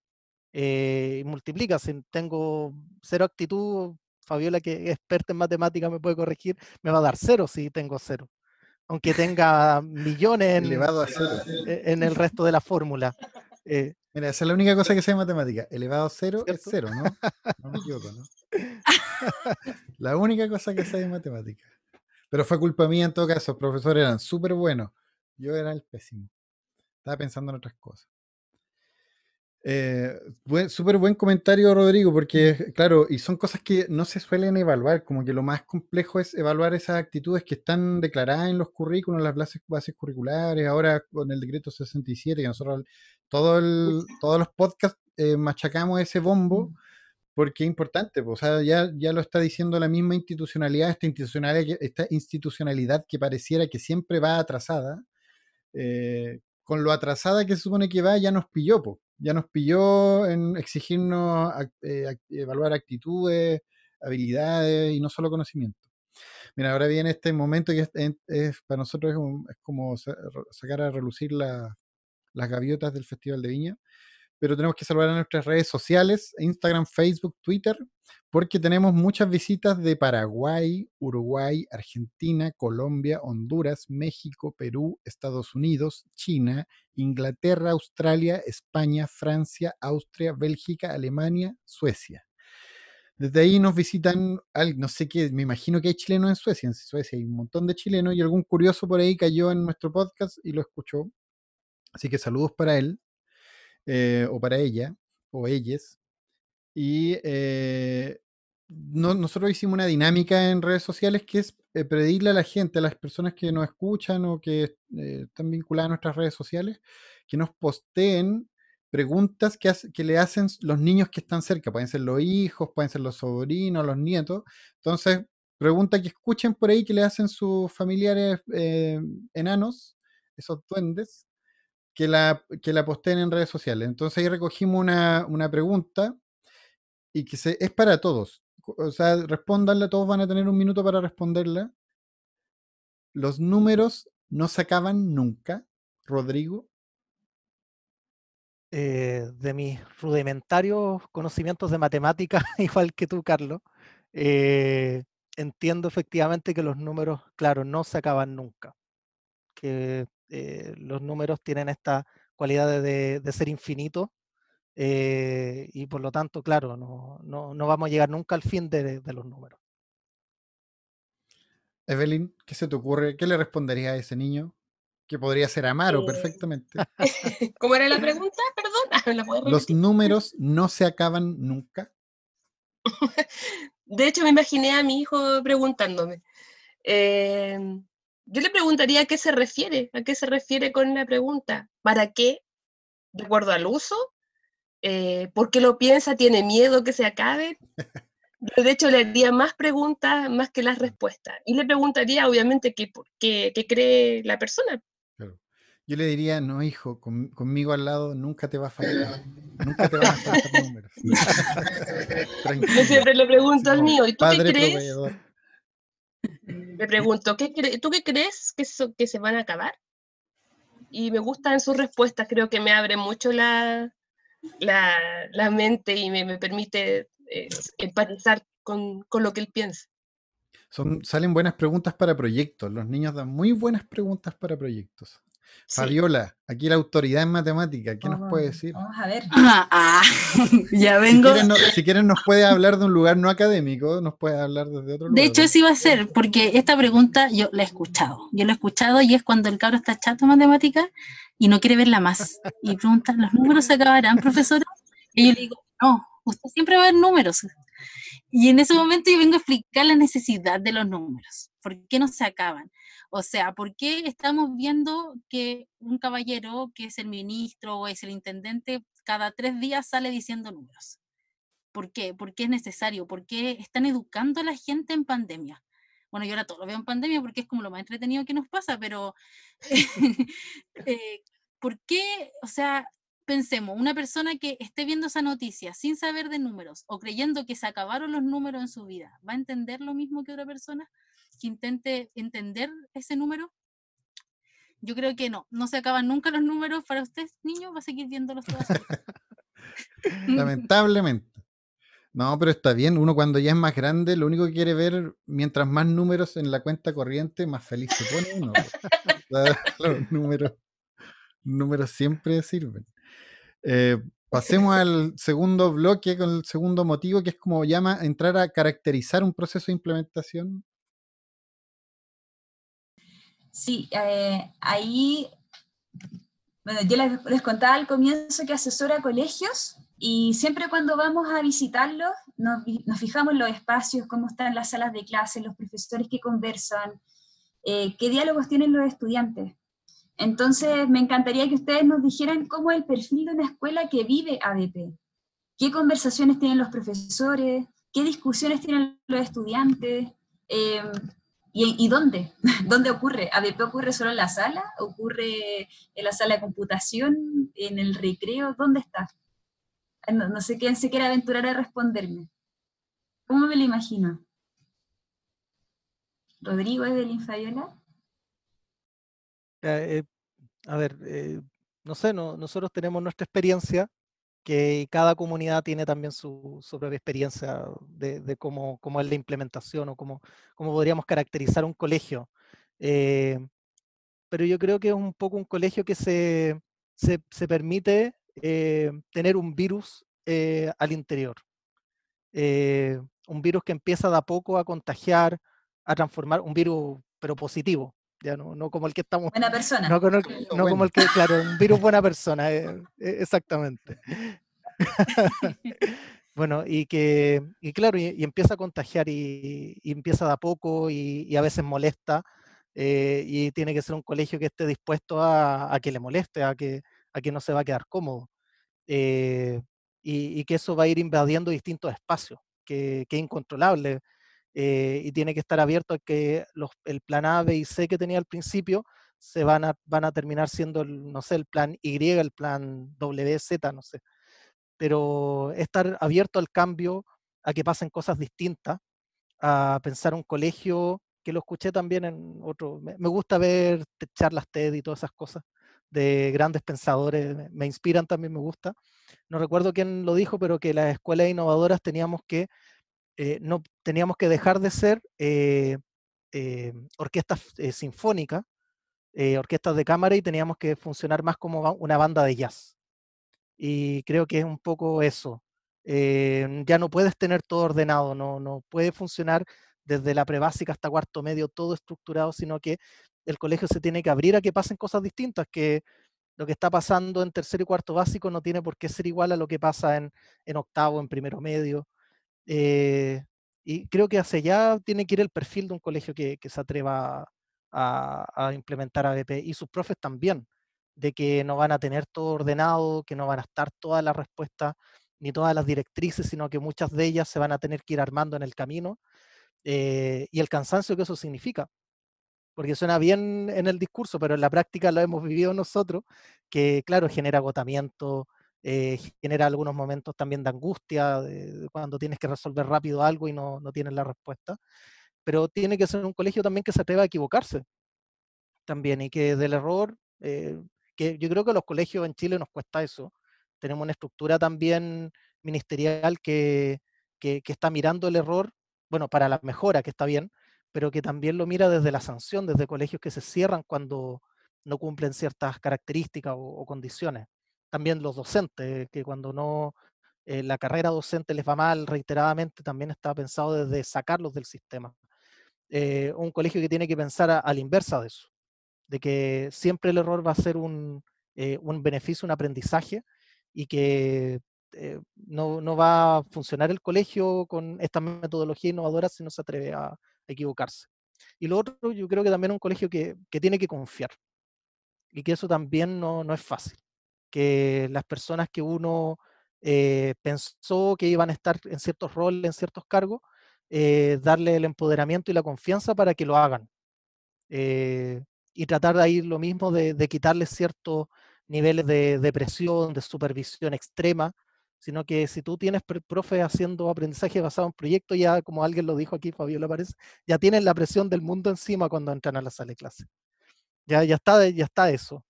Eh, multiplica, si tengo cero actitud, Fabiola, que es experta en matemáticas, me puede corregir, me va a dar cero si tengo cero. Aunque tenga (laughs) millones en, e, en el resto de la fórmula.
Eh, Mira, esa es la única cosa que sé de matemática. Elevado a cero es cero, ¿no? No me equivoco, ¿no? (laughs) la única cosa que sé de matemática. Pero fue culpa mía en todo caso. Los profesores eran súper buenos. Yo era el pésimo. Estaba pensando en otras cosas. Eh, Súper buen comentario, Rodrigo, porque, claro, y son cosas que no se suelen evaluar, como que lo más complejo es evaluar esas actitudes que están declaradas en los currículos, en las bases, bases curriculares, ahora con el decreto 67, que nosotros todo el, todos los podcasts eh, machacamos ese bombo, porque es importante, o sea, ya, ya lo está diciendo la misma institucionalidad, esta institucionalidad, que- esta institucionalidad que pareciera que siempre va atrasada, eh, con lo atrasada que se supone que va, ya nos pilló, po. ya nos pilló en exigirnos eh, evaluar actitudes, habilidades y no solo conocimiento. Mira, ahora viene este momento que es, para nosotros es, un- es como sa- sacar a relucir la- las gaviotas del Festival de Viña, pero tenemos que saludar a nuestras redes sociales, Instagram, Facebook, Twitter, porque tenemos muchas visitas de Paraguay, Uruguay, Argentina, Colombia, Honduras, México, Perú, Estados Unidos, China, Inglaterra, Australia, España, Francia, Austria, Bélgica, Alemania, Suecia. Desde ahí nos visitan, al- no sé qué, me imagino que hay chilenos en Suecia. En Suecia hay un montón de chilenos y algún curioso por ahí cayó en nuestro podcast y lo escuchó. Así que saludos para él, eh, o para ella, o ellas. Y eh, no- nosotros hicimos una dinámica en redes sociales que es eh, pedirle a la gente, a las personas que nos escuchan o que eh, están vinculadas a nuestras redes sociales, que nos posteen preguntas que, que le hacen los niños que están cerca. Pueden ser los hijos, pueden ser los sobrinos, los nietos. Entonces, pregunta que escuchen por ahí que le hacen sus familiares eh, enanos, esos duendes, que la, que la posteen en redes sociales. Entonces ahí recogimos una, una pregunta y que es para todos. O sea, respóndanla, todos van a tener un minuto para responderla. Los números no se acaban nunca. Rodrigo,
Eh, de mis rudimentarios conocimientos de matemática, (laughs) igual que tú, Carlos, eh, entiendo efectivamente que los números, claro, no se acaban nunca. Que eh, los números tienen esta cualidad de, de- ser infinitos eh, y por lo tanto, claro, no, no- no vamos a llegar nunca al fin de, de los números.
Evelyn, ¿qué se te ocurre? ¿Qué le respondería a ese niño? Que podría ser Amaro
Eh,
perfectamente. (laughs)
¿Cómo era la pregunta? (laughs) Perdón, ¿me (laughs) la
Los números no se acaban nunca.
De hecho, me imaginé a mi hijo preguntándome. Eh, yo le preguntaría a qué se refiere, a qué se refiere con la pregunta. ¿Para qué? ¿De acuerdo al uso? Eh, ¿Por qué lo piensa? ¿Tiene miedo que se acabe? Yo, de hecho, le haría más preguntas más que las respuestas. Y le preguntaría, obviamente, qué, por qué, qué cree la persona.
Claro. Yo le diría, no, hijo, con- conmigo al lado nunca te va a faltar. Nunca te van a faltar números. (laughs) (laughs)
Yo siempre le pregunto al mío, ¿y tú qué crees?
proveedor.
Le pregunto, ¿qué ¿tú qué crees que, que se van a acabar? Y me gustan sus respuestas, creo que me abre mucho la, la, la mente y me, me permite eh, empatizar con, con lo que él piensa.
Son, salen buenas preguntas para proyectos. Los niños dan muy buenas preguntas para proyectos.
Sí.
Fabiola, aquí la autoridad en matemática, ¿qué nos puede
Vamos-
decir?
Vamos a ver.
Ah, ah, (laughs) ya
Si
vengo.
quieren, no- si quieren nos puede hablar de un lugar no académico, nos puede hablar desde otro lugar.
De hecho, eso iba a ser, porque esta pregunta yo la he escuchado. Yo la he escuchado y es cuando el cabro está chato en matemática y no quiere verla más. Y pregunta, ¿los números se acabarán, profesora? Y yo le digo, no, usted siempre va a ver números. Y en ese momento yo vengo a explicar la necesidad de los números. ¿Por qué no se acaban? O sea, ¿por qué estamos viendo que un caballero que es el ministro o es el intendente cada tres días sale diciendo números? ¿Por qué? ¿Por qué es necesario? ¿Por qué están educando a la gente en pandemia? Bueno, yo ahora todo lo veo en pandemia porque es como lo más entretenido que nos pasa, pero (laughs) eh, ¿por qué? O sea, pensemos, una persona que esté viendo esa noticia sin saber de números o creyendo que se acabaron los números en su vida, ¿va a entender lo mismo que otra persona que intente entender ese número? Yo creo que no, no se acaban nunca los números para usted, niño, va a seguir viéndolos vida. (laughs)
Lamentablemente. No, pero está bien. Uno cuando ya es más grande, lo único que quiere ver, mientras más números en la cuenta corriente, más feliz se pone uno. (laughs) Los (laughs) números, números siempre sirven. Eh, pasemos al segundo bloque con el segundo motivo, que es como llama entrar a caracterizar un proceso de implementación.
Sí, eh, ahí, bueno, yo les, les contaba al comienzo que asesora colegios y siempre cuando vamos a visitarlos nos, fijamos en los espacios, cómo están las salas de clase, los profesores que conversan, eh, qué diálogos tienen los estudiantes. Entonces, me encantaría que ustedes nos dijeran cómo es el perfil de una escuela que vive ADP. qué conversaciones tienen los profesores, qué discusiones tienen los estudiantes, eh, ¿Y, dónde? (laughs) ¿Dónde ocurre? ¿ABP ocurre solo en la sala? ¿Ocurre en la sala de computación? ¿En el recreo? ¿Dónde está? No, sé quién se quiere aventurar a responderme. ¿Cómo me lo imagino? ¿Rodrigo Evelyn Fabiola?
Eh, a ver, eh, no sé, nosotros tenemos nuestra experiencia que cada comunidad tiene también su, propia experiencia de, cómo, es la implementación o cómo, podríamos caracterizar un colegio. Eh, pero yo creo que es un poco un colegio que se, se, permite eh, tener un virus eh, al interior. un virus que empieza de a poco a contagiar, a transformar, un virus pero positivo, ya no, no como el que estamos.
Buena persona.
No, como el que, claro, un virus buena persona, (laughs) eh, eh, exactamente. (laughs) bueno, y que, y claro, y, empieza a contagiar y, empieza de a poco y, a veces molesta. Eh, y tiene que ser un colegio que esté dispuesto a, que le moleste, a que, a que no se va a quedar cómodo. y, que eso va a ir invadiendo distintos espacios, que, que es incontrolable. Eh, y tiene que estar abierto a que los, el plan A, B y C que tenía al principio se van a, van a terminar siendo, el, no sé, el plan Y, el plan W, Z, no sé. Pero estar abierto al cambio, a que pasen cosas distintas, a pensar un colegio, que lo escuché también en otro, me, gusta ver charlas TED y todas esas cosas de grandes pensadores, me, inspiran también, me gusta. No recuerdo quién lo dijo, pero que las escuelas innovadoras teníamos que eh, no teníamos que dejar de ser eh, eh, orquestas sinfónicas, orquestas de cámara y teníamos que funcionar más como una banda de jazz. Y creo que es un poco eso. ya no puedes tener todo ordenado, no, no puede funcionar desde la prebásica hasta cuarto medio todo estructurado, sino que el colegio se tiene que abrir a que pasen cosas distintas, que lo que está pasando en tercero y cuarto básico no tiene por qué ser igual a lo que pasa en, en octavo, en primero medio. Eh, y creo que hacia allá tiene que ir el perfil de un colegio que, se atreva a, implementar ABP y sus profes también, de que no van a tener todo ordenado, que no van a estar todas las respuestas ni todas las directrices, sino que muchas de ellas se van a tener que ir armando en el camino eh, y el cansancio que eso significa. Porque suena bien en el discurso, pero en la práctica lo hemos vivido nosotros, que claro, genera agotamiento, eh, genera algunos momentos también de angustia, de, cuando tienes que resolver rápido algo y no, no tienes la respuesta. Pero tiene que ser un colegio también que se atreva a equivocarse también y que del error, eh, que yo creo que a los colegios en Chile nos cuesta eso. Tenemos una estructura también ministerial que, que, que está mirando el error, bueno, para la mejora, que está bien, pero que también lo mira desde la sanción, desde colegios que se cierran cuando no cumplen ciertas características o condiciones también los docentes, que cuando no eh, la carrera docente les va mal reiteradamente, también está pensado desde sacarlos del sistema. Eh, un colegio que tiene que pensar a, la inversa de eso, de que siempre el error va a ser un, eh, un beneficio, un aprendizaje, y que no, no, va a funcionar el colegio con esta metodología innovadora si no se atreve a, equivocarse. Y lo otro, yo creo que también un colegio que, que tiene que confiar, y que eso también no, no es fácil que las personas que uno eh, pensó que iban a estar en ciertos roles, en ciertos cargos, eh, darle el empoderamiento y la confianza para que lo hagan. Eh, y tratar de ahí lo mismo de, quitarles ciertos niveles de, presión, de supervisión extrema, sino que si tú tienes profe haciendo aprendizaje basado en proyectos, ya como alguien lo dijo aquí, Fabiola parece, ya tienen la presión del mundo encima cuando entran a la sala de clase. Ya, ya, está, ya está eso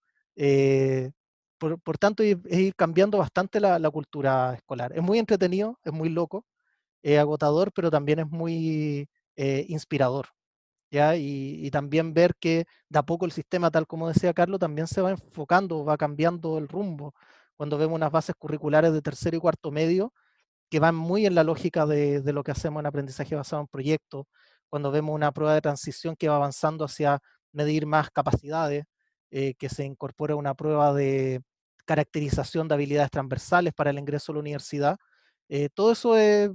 por, tanto, es ir cambiando bastante la, cultura escolar. Es muy entretenido, es muy loco, es agotador, pero también es muy eh, inspirador. ¿ya? Y, también ver que de a poco el sistema, tal como decía Carlos, también se va enfocando, va cambiando el rumbo. Cuando vemos unas bases curriculares de tercero y cuarto medio, que van muy en la lógica de, lo que hacemos en aprendizaje basado en proyectos, cuando vemos una prueba de transición que va avanzando hacia medir más capacidades, eh, que se incorpora una prueba de caracterización de habilidades transversales para el ingreso a la universidad. Eh, todo eso es,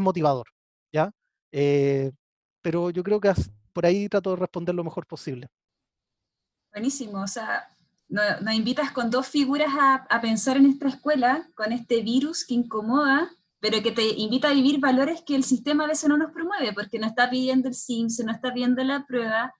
motivador, ¿ya? Eh, pero yo creo que por ahí trato de responder lo mejor posible.
Buenísimo, o sea, nos, invitas con dos figuras a, a, pensar en esta escuela, con este virus que incomoda, pero que te invita a vivir valores que el sistema a veces no nos promueve, porque no está pidiendo el SIMS, no está pidiendo la prueba,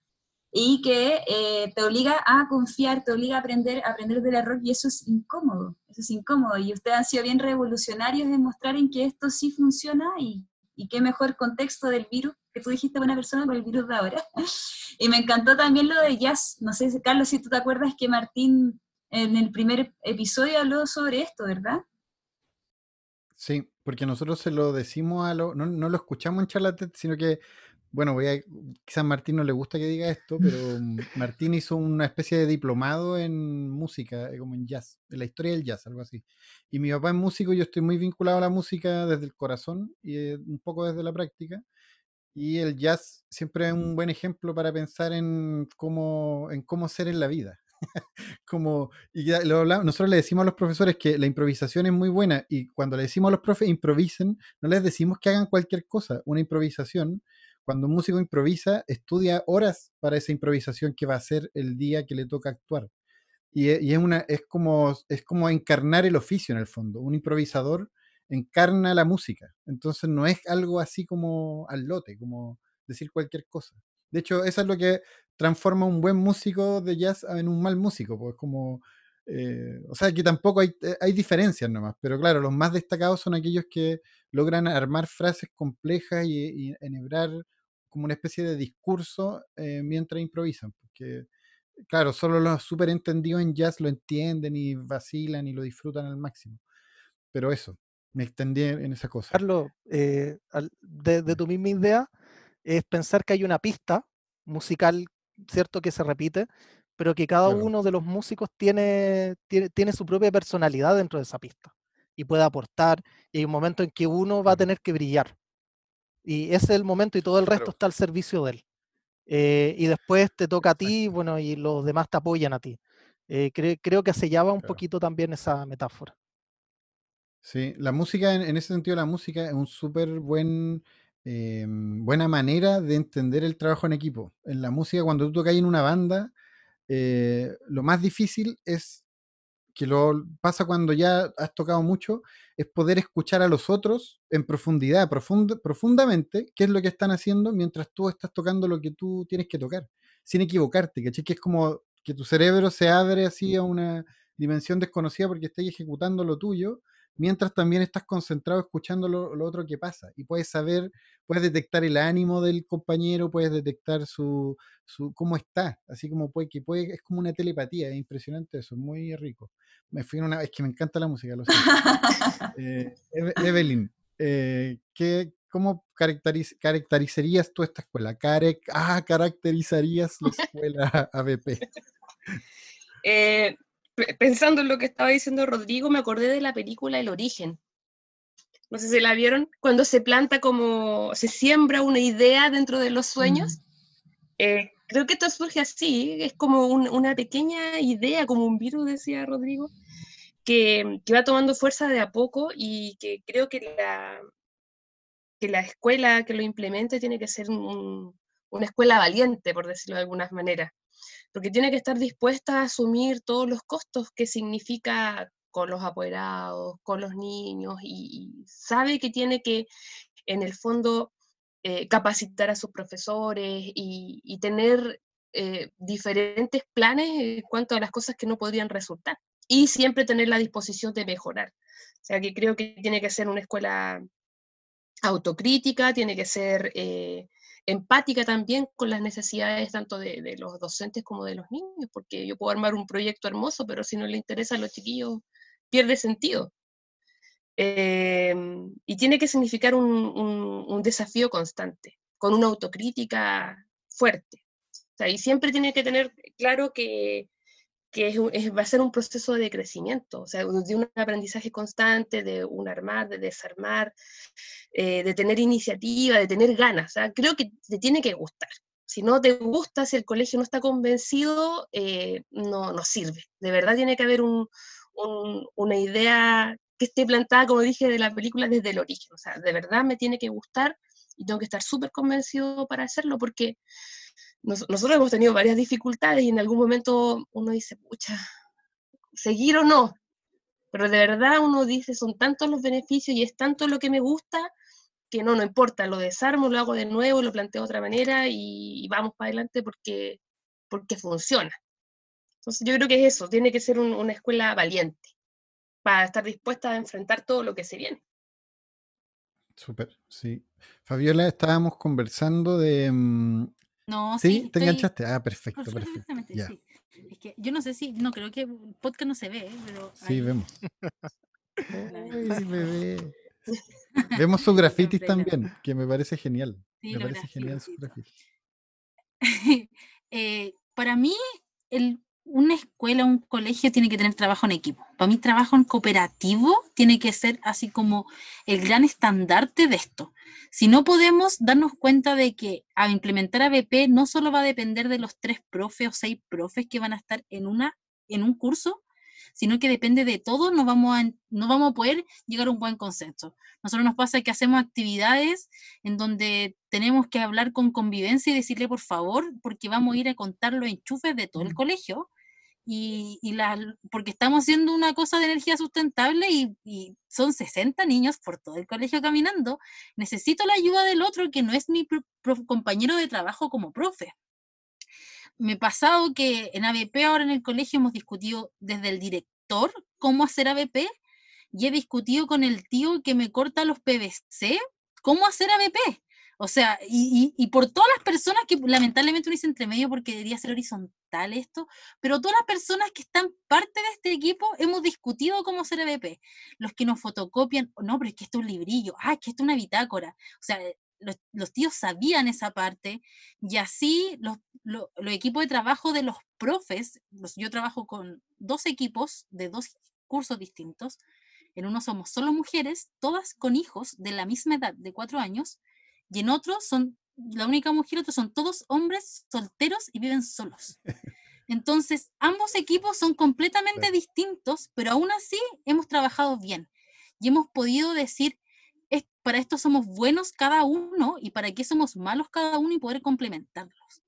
y que eh, te obliga a confiar, te obliga a aprender, aprender del error, y eso es incómodo, eso es incómodo, y ustedes han sido bien revolucionarios en mostrar en que esto sí funciona, y, y qué mejor contexto del virus, que tú dijiste buena persona con el virus de ahora. (laughs) y me encantó también lo de jazz, no sé, Carlos, si tú te acuerdas que Martín en el primer episodio habló sobre esto, ¿verdad?
Sí, porque nosotros se lo decimos a lo, no, no lo escuchamos en Charlatet, sino que bueno, voy a, quizás Martín no le gusta que diga esto, pero Martín hizo una especie de diplomado en música, eh, como en jazz, en la historia del jazz, algo así. Y mi papá es músico, yo estoy muy vinculado a la música desde el corazón y eh, un poco desde la práctica. Y el jazz siempre es un buen ejemplo para pensar en cómo, en cómo ser en la vida. (laughs) como, y lo nosotros le decimos a los profesores que la improvisación es muy buena y cuando le decimos a los profes improvisen, no les decimos que hagan cualquier cosa. Una improvisación cuando un músico improvisa, estudia horas para esa improvisación que va a ser el día que le toca actuar. Y, e, es, una, es, como, es como encarnar el oficio en el fondo. Un improvisador encarna la música. Entonces no es algo así como al lote, como decir cualquier cosa. De hecho, eso es lo que transforma un buen músico de jazz en un mal músico, pues como, eh, o sea, que tampoco hay, eh, hay diferencias nomás, pero claro, los más destacados son aquellos que logran armar frases complejas y, enhebrar como una especie de discurso eh, mientras improvisan, porque claro, solo los súper entendidos en jazz lo entienden y vacilan y lo disfrutan al máximo. Pero eso, me extendí en esa cosa.
Carlos, eh, de, tu misma idea, es pensar que hay una pista musical, ¿cierto?, que se repite, pero que cada uno de los músicos tiene, tiene, tiene, su propia personalidad dentro de esa pista y puede aportar, y hay un momento en que uno va a tener que brillar. Y ese es el momento y todo el resto está al servicio de él. Eh, y después te toca a ti, bueno, y los demás te apoyan a ti. Eh, creo que sellaba un poquito también esa metáfora.
Sí, la música, en, ese sentido, la música es un súper buen, eh, buena manera de entender el trabajo en equipo. En la música, cuando tú tocas en una banda, lo más difícil es que lo pasa cuando ya has tocado mucho, es poder escuchar a los otros en profundidad, profundamente, qué es lo que están haciendo mientras tú estás tocando lo que tú tienes que tocar, sin equivocarte, ¿cachai? Que es como que tu cerebro se abre así a una dimensión desconocida porque estás ejecutando lo tuyo mientras también estás concentrado escuchando lo, otro que pasa y puedes saber, puedes detectar el ánimo del compañero, puedes detectar su, su cómo está, así como puede que puede, es como una telepatía, es impresionante eso, es muy rico. Me fui una, es que me encanta la música, lo. (laughs) Eh, Evelyn, eh, ¿qué, ¿cómo caracterizarías tú esta escuela? ah, caracterizarías la escuela ABP. (laughs)
Eh, pensando en lo que estaba diciendo Rodrigo, me acordé de la película El origen. No sé si la vieron, cuando se planta como, se siembra una idea dentro de los sueños. Eh, creo que esto surge así, es como una pequeña idea, como un virus, decía Rodrigo, que, que, va tomando fuerza de a poco y que creo que la, que la escuela que lo implemente tiene que ser una escuela valiente, por decirlo de alguna manera porque tiene que estar dispuesta a asumir todos los costos que significa con los apoderados, con los niños, y, sabe que tiene que, en el fondo, eh, capacitar a sus profesores y, tener eh, diferentes planes en cuanto a las cosas que no podrían resultar, y siempre tener la disposición de mejorar. O sea, que creo que tiene que ser una escuela autocrítica, tiene que ser... Eh, empática también con las necesidades tanto de, los docentes como de los niños, porque yo puedo armar un proyecto hermoso, pero si no le interesa a los chiquillos, pierde sentido. Em, y tiene que significar un, desafío constante, con una autocrítica fuerte. y siempre tiene que tener claro que, va a ser un proceso de crecimiento, o sea, de un aprendizaje constante, de un armar, de desarmar, eh, de tener iniciativa, de tener ganas. creo que te tiene que gustar. Si no te gusta, si el colegio no está convencido, eh, no, no sirve. De verdad tiene que haber una idea que esté plantada, como dije, de la película desde el origen. O sea, de verdad me tiene que gustar y tengo que estar súper convencido para hacerlo porque nosotros hemos tenido varias dificultades y en algún momento uno dice, pucha, seguir o no. Pero de verdad uno dice, son tantos los beneficios y es tanto lo que me gusta, que no, no importa, lo desarmo, lo hago de nuevo, lo planteo de otra manera y, vamos para adelante porque, porque funciona. Entonces yo creo que es eso, tiene que ser una escuela valiente para estar dispuesta a enfrentar todo lo que se viene.
Súper, sí. Fabiola, estábamos conversando de...
No,
sí. ¿Te enganchaste? Ah, perfecto, perfecto. Sí.
Es que yo no sé si, no creo que el podcast no se ve, ¿eh? pero...
Sí, vemos. (laughs) Ay, bebé. (laughs) Vemos sus grafitis también, que me parece genial. me parece genial su grafitis. (laughs)
Eh, para mí, el una escuela, un colegio tiene que tener trabajo en equipo. Para mí, trabajo en cooperativo tiene que ser así como el gran estandarte de esto. Si no podemos darnos cuenta de que a implementar ABP no solo va a depender de los tres profes o seis profes que van a estar en, una, en un curso, sino que depende de todo, no vamos, a, no vamos a poder llegar a un buen consenso. Nosotros nos pasa que hacemos actividades en donde tenemos que hablar con convivencia y decirle por favor, porque vamos a ir a contar los enchufes de todo el colegio y, la, porque estamos haciendo una cosa de energía sustentable y, son 60 niños por todo el colegio caminando, necesito la ayuda del otro que no es mi compañero de trabajo como profe. Me ha pasado que en ABP ahora en el colegio hemos discutido desde el director cómo hacer ABP y he discutido con el tío que me corta los PVC cómo hacer ABP. O sea, y, y, por todas las personas que lamentablemente uno dice entre medio porque debería ser horizontal esto, pero todas las personas que están parte de este equipo hemos discutido cómo hacer EVP. Los que nos fotocopian, no, pero es que esto es un librillo, ah, es que esto es una bitácora. O sea, los, los tíos sabían esa parte y así los, los, equipos de trabajo de los profes, yo trabajo con dos equipos de dos cursos distintos, en uno somos solo mujeres, todas con hijos de la misma edad, de cuatro años, y en otros son, la única mujer, otros son todos hombres solteros y viven solos. Entonces, ambos equipos son completamente distintos, pero aún así hemos trabajado bien y hemos podido decir, es, para esto somos buenos cada uno y para qué somos malos cada uno y poder complementarlos.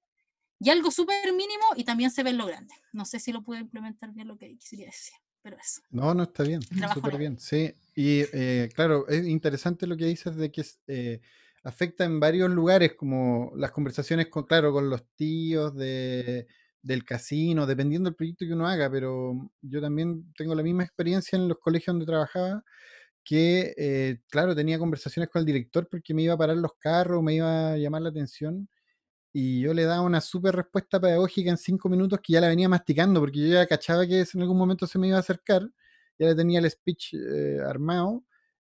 Y algo súper mínimo y también se ve en lo grande. No sé si lo puedo implementar bien lo que quisiera decir, pero eso.
No, no está bien, súper bien. Sí, y eh, claro, es interesante lo que dices de que eh, afecta en varios lugares, como las conversaciones con, claro, con los tíos de, del casino, dependiendo del proyecto que uno haga, pero yo también tengo la misma experiencia en los colegios donde trabajaba, que, eh, claro, tenía conversaciones con el director porque me iba a parar los carros, me iba a llamar la atención, y yo le daba una súper respuesta pedagógica en cinco minutos que ya la venía masticando, porque yo ya cachaba que en algún momento se me iba a acercar, ya le tenía el speech eh, armado,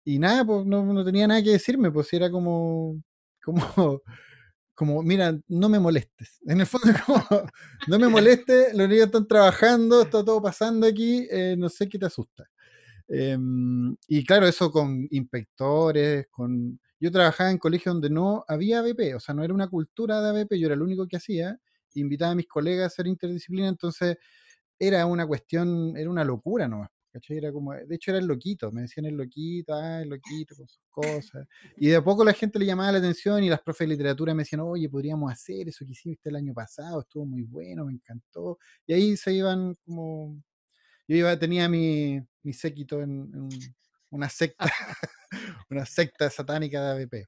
y nada, pues no, tenía nada que decirme, pues era como, como, (laughs) como, mira, no me molestes. En el fondo, (laughs) como, no me (laughs) molestes, los niños están trabajando, está todo pasando aquí, eh, no sé qué te asusta. Em, y claro, eso con inspectores, con... Yo trabajaba en colegios donde no había ABP, o sea, no era una cultura de ABP, yo era el único que hacía, invitaba a mis colegas a hacer interdisciplina, entonces era una cuestión, era una locura nomás. Era como, de hecho era el loquito, me decían el loquito, ah, el loquito con sus (laughs) cosas. Y de a poco la gente le llamaba la atención y las profes de literatura me decían, oye, podríamos hacer eso que hiciste el año pasado, estuvo muy bueno, me encantó. Y ahí se iban como, yo iba, tenía mi, mi séquito en, una secta, (laughs) una secta satánica de ABP.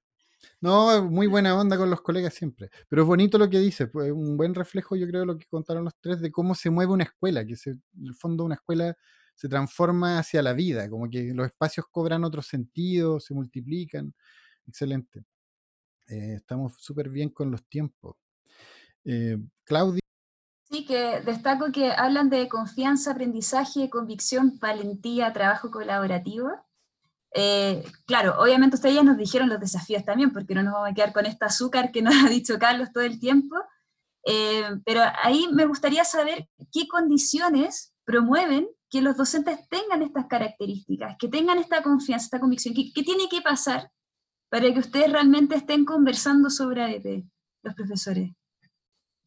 No, muy buena onda con los colegas siempre. Pero es bonito lo que dice, pues un buen reflejo, yo creo, de lo que contaron los tres, de cómo se mueve una escuela, que se, en el fondo una escuela se transforma hacia la vida, como que los espacios cobran otro sentido, se multiplican. Excelente. Eh, estamos súper bien con los tiempos. Eh, Claudia.
Sí, que destaco que hablan de confianza, aprendizaje, convicción, valentía, trabajo colaborativo. Eh, claro, obviamente ustedes ya nos dijeron los desafíos también, porque no nos vamos a quedar con esta azúcar que (laughs) nos ha dicho Carlos todo el tiempo. pero ahí me gustaría saber qué condiciones promueven que los docentes tengan estas características, que tengan esta confianza, esta convicción. ¿Qué, tiene que pasar para que ustedes realmente estén conversando sobre ADP, los profesores?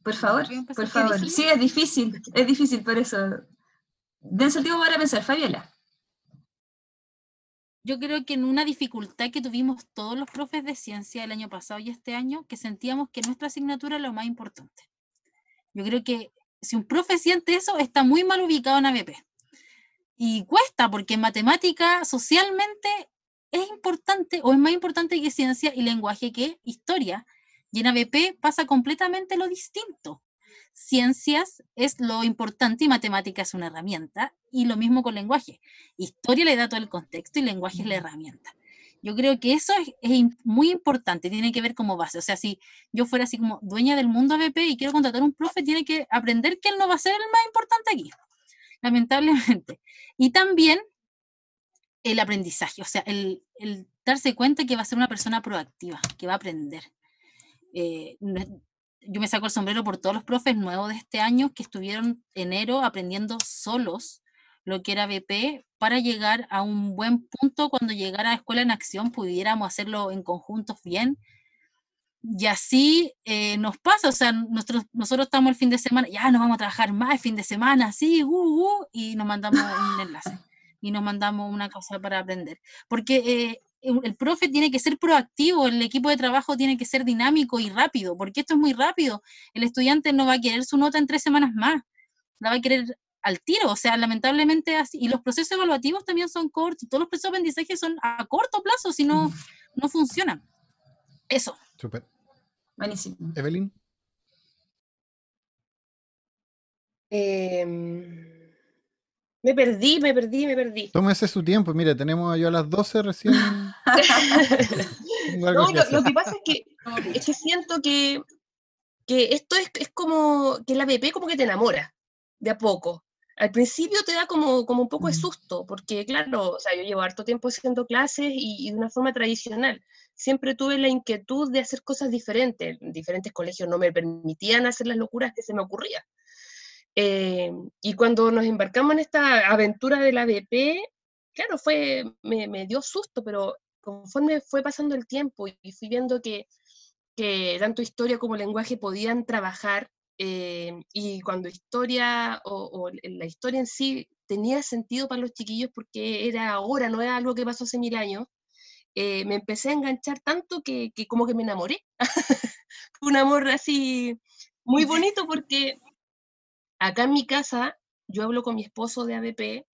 Por favor, por favor. Sí, es difícil, es difícil, por eso. Dense el tiempo para pensar, Fabiola.
Yo creo que en una dificultad que tuvimos todos los profes de ciencia el año pasado y este año, que sentíamos que nuestra asignatura era lo más importante. Yo creo que si un profe siente eso, está muy mal ubicado en ABP y cuesta, porque en matemática socialmente es importante o es más importante que ciencia y lenguaje que historia. Y en ABP pasa completamente lo distinto. Ciencias es lo importante y matemática es una herramienta, y lo mismo con lenguaje. Historia le da todo el contexto y lenguaje es la herramienta. Yo creo que eso es, muy importante, tiene que ver como base. O sea, si yo fuera así como dueña del mundo ABP y quiero contratar un profe, tiene que aprender que él no va a ser el más importante aquí, lamentablemente. (laughs) Y también el aprendizaje, o sea, el, darse cuenta que va a ser una persona proactiva, que va a aprender. Eh, yo me saco el sombrero por todos los profes nuevos de este año que estuvieron enero aprendiendo solos lo que era BP para llegar a un buen punto cuando llegara a Escuela en Acción pudiéramos hacerlo en conjuntos bien. Y así eh, nos pasa, o sea, nosotros, nosotros estamos el fin de semana, ya nos vamos a trabajar más el fin de semana, sí, uh, uh, y nos mandamos un enlace y nos mandamos una cosa para aprender. Porque eh, el profe tiene que ser proactivo, el equipo de trabajo tiene que ser dinámico y rápido, porque esto es muy rápido. El estudiante no va a querer su nota en tres semanas más, la va a querer al tiro, o sea, lamentablemente así. Y los procesos evaluativos también son cortos, todos los procesos de aprendizaje son a corto plazo, si no, no funcionan. Eso.
Súper.
Buenísimo.
Evelyn.
Em, me perdí, me perdí, me perdí.
Tómese su tiempo, mire, tenemos yo a las 12 recién. (laughs)
no, lo, que pasa es que, es que siento que, que esto es, es, como que la BP como que te enamora de a poco. Al principio te da como, como un poco de susto, porque claro, o sea, yo llevo harto tiempo haciendo clases y, y de una forma tradicional. Siempre tuve la inquietud de hacer cosas diferentes. Diferentes colegios no me permitían hacer las locuras que se me ocurrían. Eh, y cuando nos embarcamos en esta aventura de la BP, claro, fue, me, dio susto, pero conforme fue pasando el tiempo y fui viendo que, que tanto historia como lenguaje podían trabajar, eh, y cuando historia o, la historia en sí tenía sentido para los chiquillos porque era ahora, no era algo que pasó hace mil años, eh, me empecé a enganchar tanto que, que como que me enamoré. (laughs) un amor así muy bonito porque Acá en mi casa, yo hablo con mi esposo de ABP.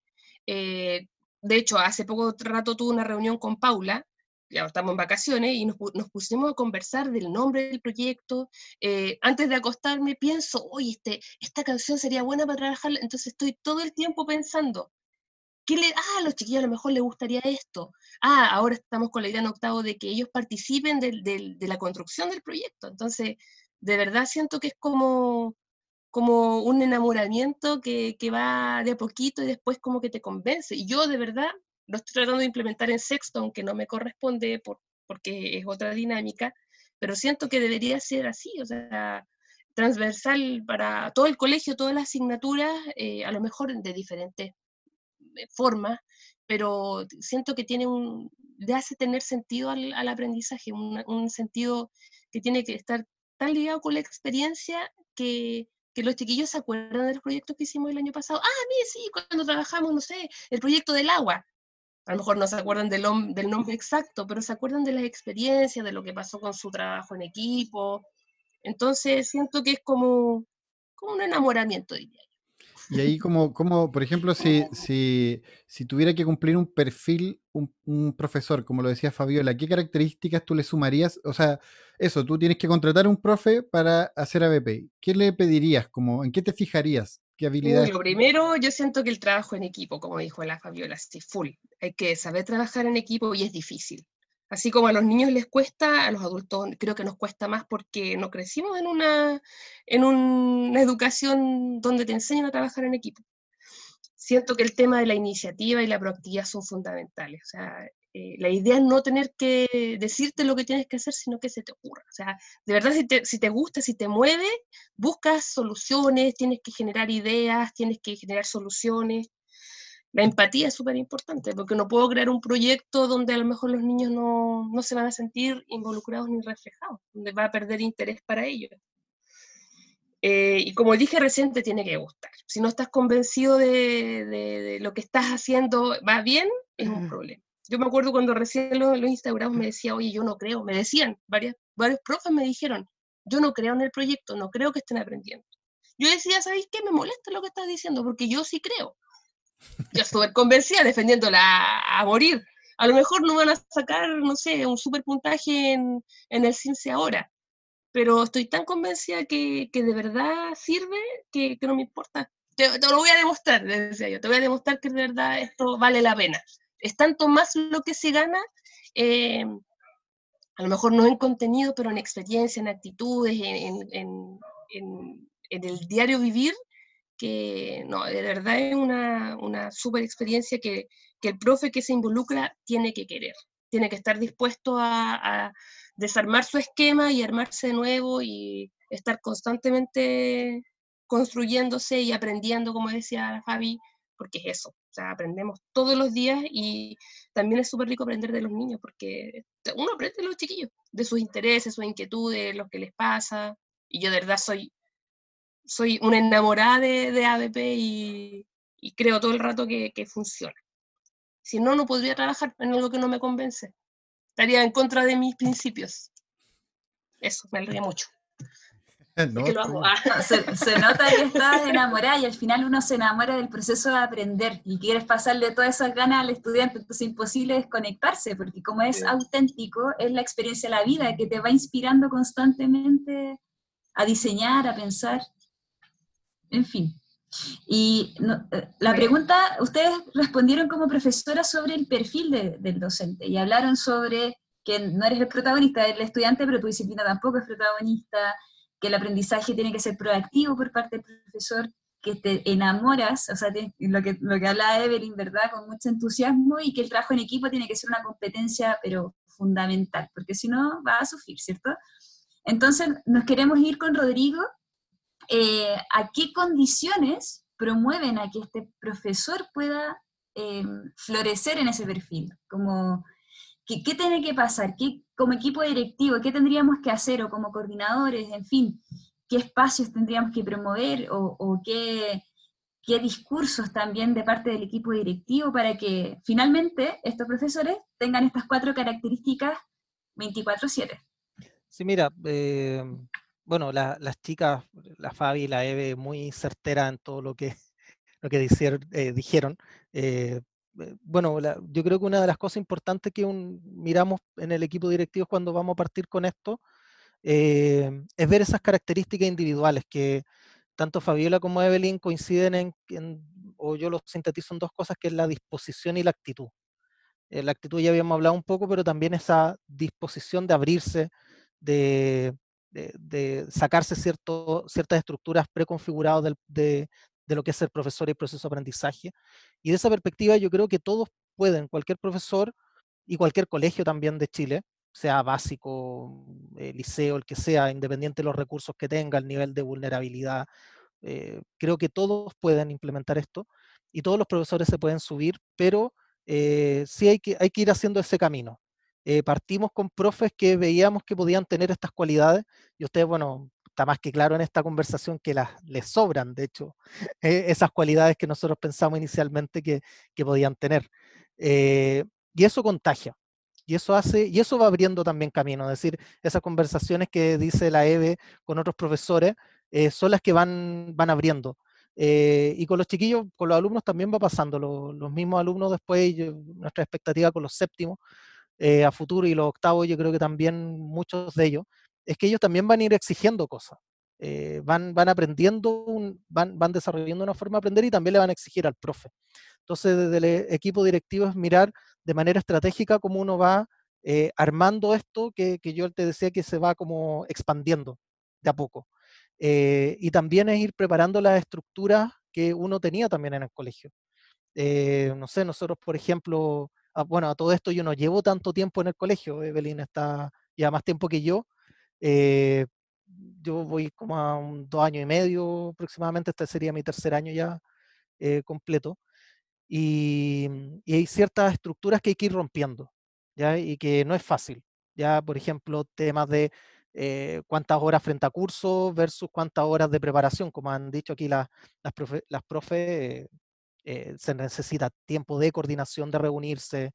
Eh, de hecho, hace poco rato tuve una reunión con Paula, ya estamos en vacaciones, y nos, pusimos a conversar del nombre del proyecto. Eh, antes de acostarme, pienso, oye, este, esta canción sería buena para trabajar, entonces estoy todo el tiempo pensando, ¿qué le, ah, a los chiquillos a lo mejor les gustaría esto. Ah, ahora estamos con la idea en octavo de que ellos participen de la construcción del proyecto. Entonces, de verdad siento que es como, como un enamoramiento que, que, va de a poquito y después como que te convence. Y yo de verdad lo estoy tratando de implementar en sexto, aunque no me corresponde por, porque es otra dinámica, pero siento que debería ser así, o sea, transversal para todo el colegio, todas las asignaturas, eh, a lo mejor de diferentes formas, pero siento que tiene un, le hace tener sentido al, aprendizaje, un, sentido que tiene que estar tan ligado con la experiencia que, los chiquillos se acuerdan de los proyectos que hicimos el año pasado. Ah, mí sí, cuando trabajamos, no sé, el proyecto del agua. A lo mejor no se acuerdan del, del nombre exacto, pero se acuerdan de las experiencias, de lo que pasó con su trabajo en equipo. Entonces siento que es como, como un enamoramiento, diría yo.
Y ahí como, como por ejemplo, si, si, si, tuviera que cumplir un perfil, un, un, profesor, como lo decía Fabiola, ¿qué características tú le sumarías? O sea, eso, tú tienes que contratar un profe para hacer ABP. ¿Qué le pedirías? Como, ¿En qué te fijarías? ¿Qué habilidades?
lo primero, yo siento que el trabajo en equipo, como dijo la Fabiola, sí, full. Hay que saber trabajar en equipo y es difícil. Así como a los niños les cuesta, a los adultos creo que nos cuesta más porque no crecimos en una, en una educación donde te enseñan a trabajar en equipo. Siento que el tema de la iniciativa y la proactividad son fundamentales. O sea, eh, la idea es no tener que decirte lo que tienes que hacer, sino que se te ocurra. O sea, de verdad, si te, si te gusta, si te mueve, buscas soluciones, tienes que generar ideas, tienes que generar soluciones la empatía es súper importante, porque no puedo crear un proyecto donde a lo mejor los niños no, no, se van a sentir involucrados ni reflejados, donde va a perder interés para ellos. Eh, y como dije recién, te tiene que gustar. Si no estás convencido de, de, lo que estás haciendo va bien, es un problema. Yo me acuerdo cuando recién los, los instauramos me decía, oye, yo no creo, me decían, varias, varios profes me dijeron, yo no creo en el proyecto, no creo que estén aprendiendo. Yo decía, ¿sabéis qué? Me molesta lo que estás diciendo, porque yo sí creo Yo estuve convencida defendiéndola a, morir. A lo mejor no van a sacar, no sé, un super puntaje en, en el CINCE ahora, pero estoy tan convencida que, que de verdad sirve que, que no me importa. Te, lo voy a demostrar, decía yo, te voy a demostrar que de verdad esto vale la pena. Es tanto más lo que se gana, eh, a lo mejor no en contenido, pero en experiencia, en actitudes, en, en, en el diario vivir, que no, de verdad es una, una super experiencia que, que, el profe que se involucra tiene que querer, tiene que estar dispuesto a, a, desarmar su esquema y armarse de nuevo y estar constantemente construyéndose y aprendiendo, como decía Fabi, porque es eso, o sea, aprendemos todos los días y también es súper rico aprender de los niños, porque uno aprende de los chiquillos, de sus intereses, sus inquietudes, lo que les pasa, y yo de verdad soy soy una enamorada de, de ABP y, y, creo todo el rato que, que, funciona. Si no, no podría trabajar en algo que no me convence. Estaría en contra de mis principios. Eso, me alegra mucho. (laughs)
No, lo hago. (laughs) Ah. Se, se, nota que estás enamorada y al final uno se enamora del proceso de aprender y quieres pasarle todas esas ganas al estudiante, entonces es imposible desconectarse, porque como es sí. auténtico, es la experiencia de la vida que te va inspirando constantemente a diseñar, a pensar en fin. Y no, eh, la pregunta, ustedes respondieron como profesora sobre el perfil de, del docente y hablaron sobre que no eres el protagonista, el estudiante, pero tu disciplina tampoco es protagonista, que el aprendizaje tiene que ser proactivo por parte del profesor, que te enamoras, o sea, lo, que, lo que habla Evelyn, ¿verdad?, con mucho entusiasmo, y que el trabajo en equipo tiene que ser una competencia, pero fundamental, porque si no, va a sufrir, ¿cierto? Entonces, nos queremos ir con Rodrigo, eh, a qué condiciones promueven a que este profesor pueda eh, florecer en ese perfil, como ¿qué, tiene que pasar, ¿Qué, como equipo directivo, qué tendríamos que hacer o como coordinadores, en fin, qué espacios tendríamos que promover o, o qué, qué discursos también de parte del equipo directivo para que finalmente estos profesores tengan estas cuatro características 24/7.
Sí, mira, eh, bueno, la, las chicas, la Fabi y la Eve, muy certera en todo lo que, (laughs) lo que eh, dijeron. Eh, bueno, la, yo creo que una de las cosas importantes que un, miramos en el equipo directivo cuando vamos a partir con esto eh, es ver esas características individuales que tanto Fabiola como Evelyn coinciden en, en, o yo lo sintetizo en dos cosas, que es la disposición y la actitud. Eh, la actitud ya habíamos hablado un poco, pero también esa disposición de abrirse, de, de, sacarse cierto, ciertas estructuras preconfiguradas de, de, lo que es ser profesor y el proceso de aprendizaje. Y de esa perspectiva yo creo que todos pueden, cualquier profesor y cualquier colegio también de Chile, sea básico, eh, liceo, el que sea, independiente de los recursos que tenga, el nivel de vulnerabilidad, eh, creo que todos pueden implementar esto y todos los profesores se pueden subir, pero eh, sí hay que, hay que ir haciendo ese camino eh, partimos con profes que veíamos que podían tener estas cualidades y ustedes, bueno, está más que claro en esta conversación que las, les sobran, de hecho, (laughs) eh, esas cualidades que nosotros pensamos inicialmente que, que podían tener. Eh, y eso contagia. Y eso hace, y eso va abriendo también camino, es decir, esas conversaciones que dice la EVE con otros profesores eh, son las que van, van abriendo. Eh, y con los chiquillos, con los alumnos también va pasando. Los, los mismos alumnos después, yo, nuestra expectativa con los séptimos, eh, a futuro y los octavos, yo creo que también muchos de ellos, es que ellos también van a ir exigiendo cosas. Eh, van, van aprendiendo, un, van, van desarrollando una forma de aprender y también le van a exigir al profe. Entonces, desde el e, equipo directivo es mirar de manera estratégica cómo uno va eh, armando esto que, que, yo te decía que se va como expandiendo de a poco. Eh, y también es ir preparando las estructuras que uno tenía también en el colegio. Eh, no sé, nosotros, por ejemplo, a, bueno, a todo esto yo no llevo tanto tiempo en el colegio, Evelyn está ya más tiempo que yo. Eh, yo voy como a un, dos años y medio aproximadamente, este sería mi tercer año ya eh, completo. Y, y, hay ciertas estructuras que hay que ir rompiendo, ¿ya? Y que no es fácil. Ya, por ejemplo, temas de eh, cuántas horas frente a curso versus cuántas horas de preparación, como han dicho aquí las, las profes, las profe, eh, se necesita tiempo de coordinación, de reunirse.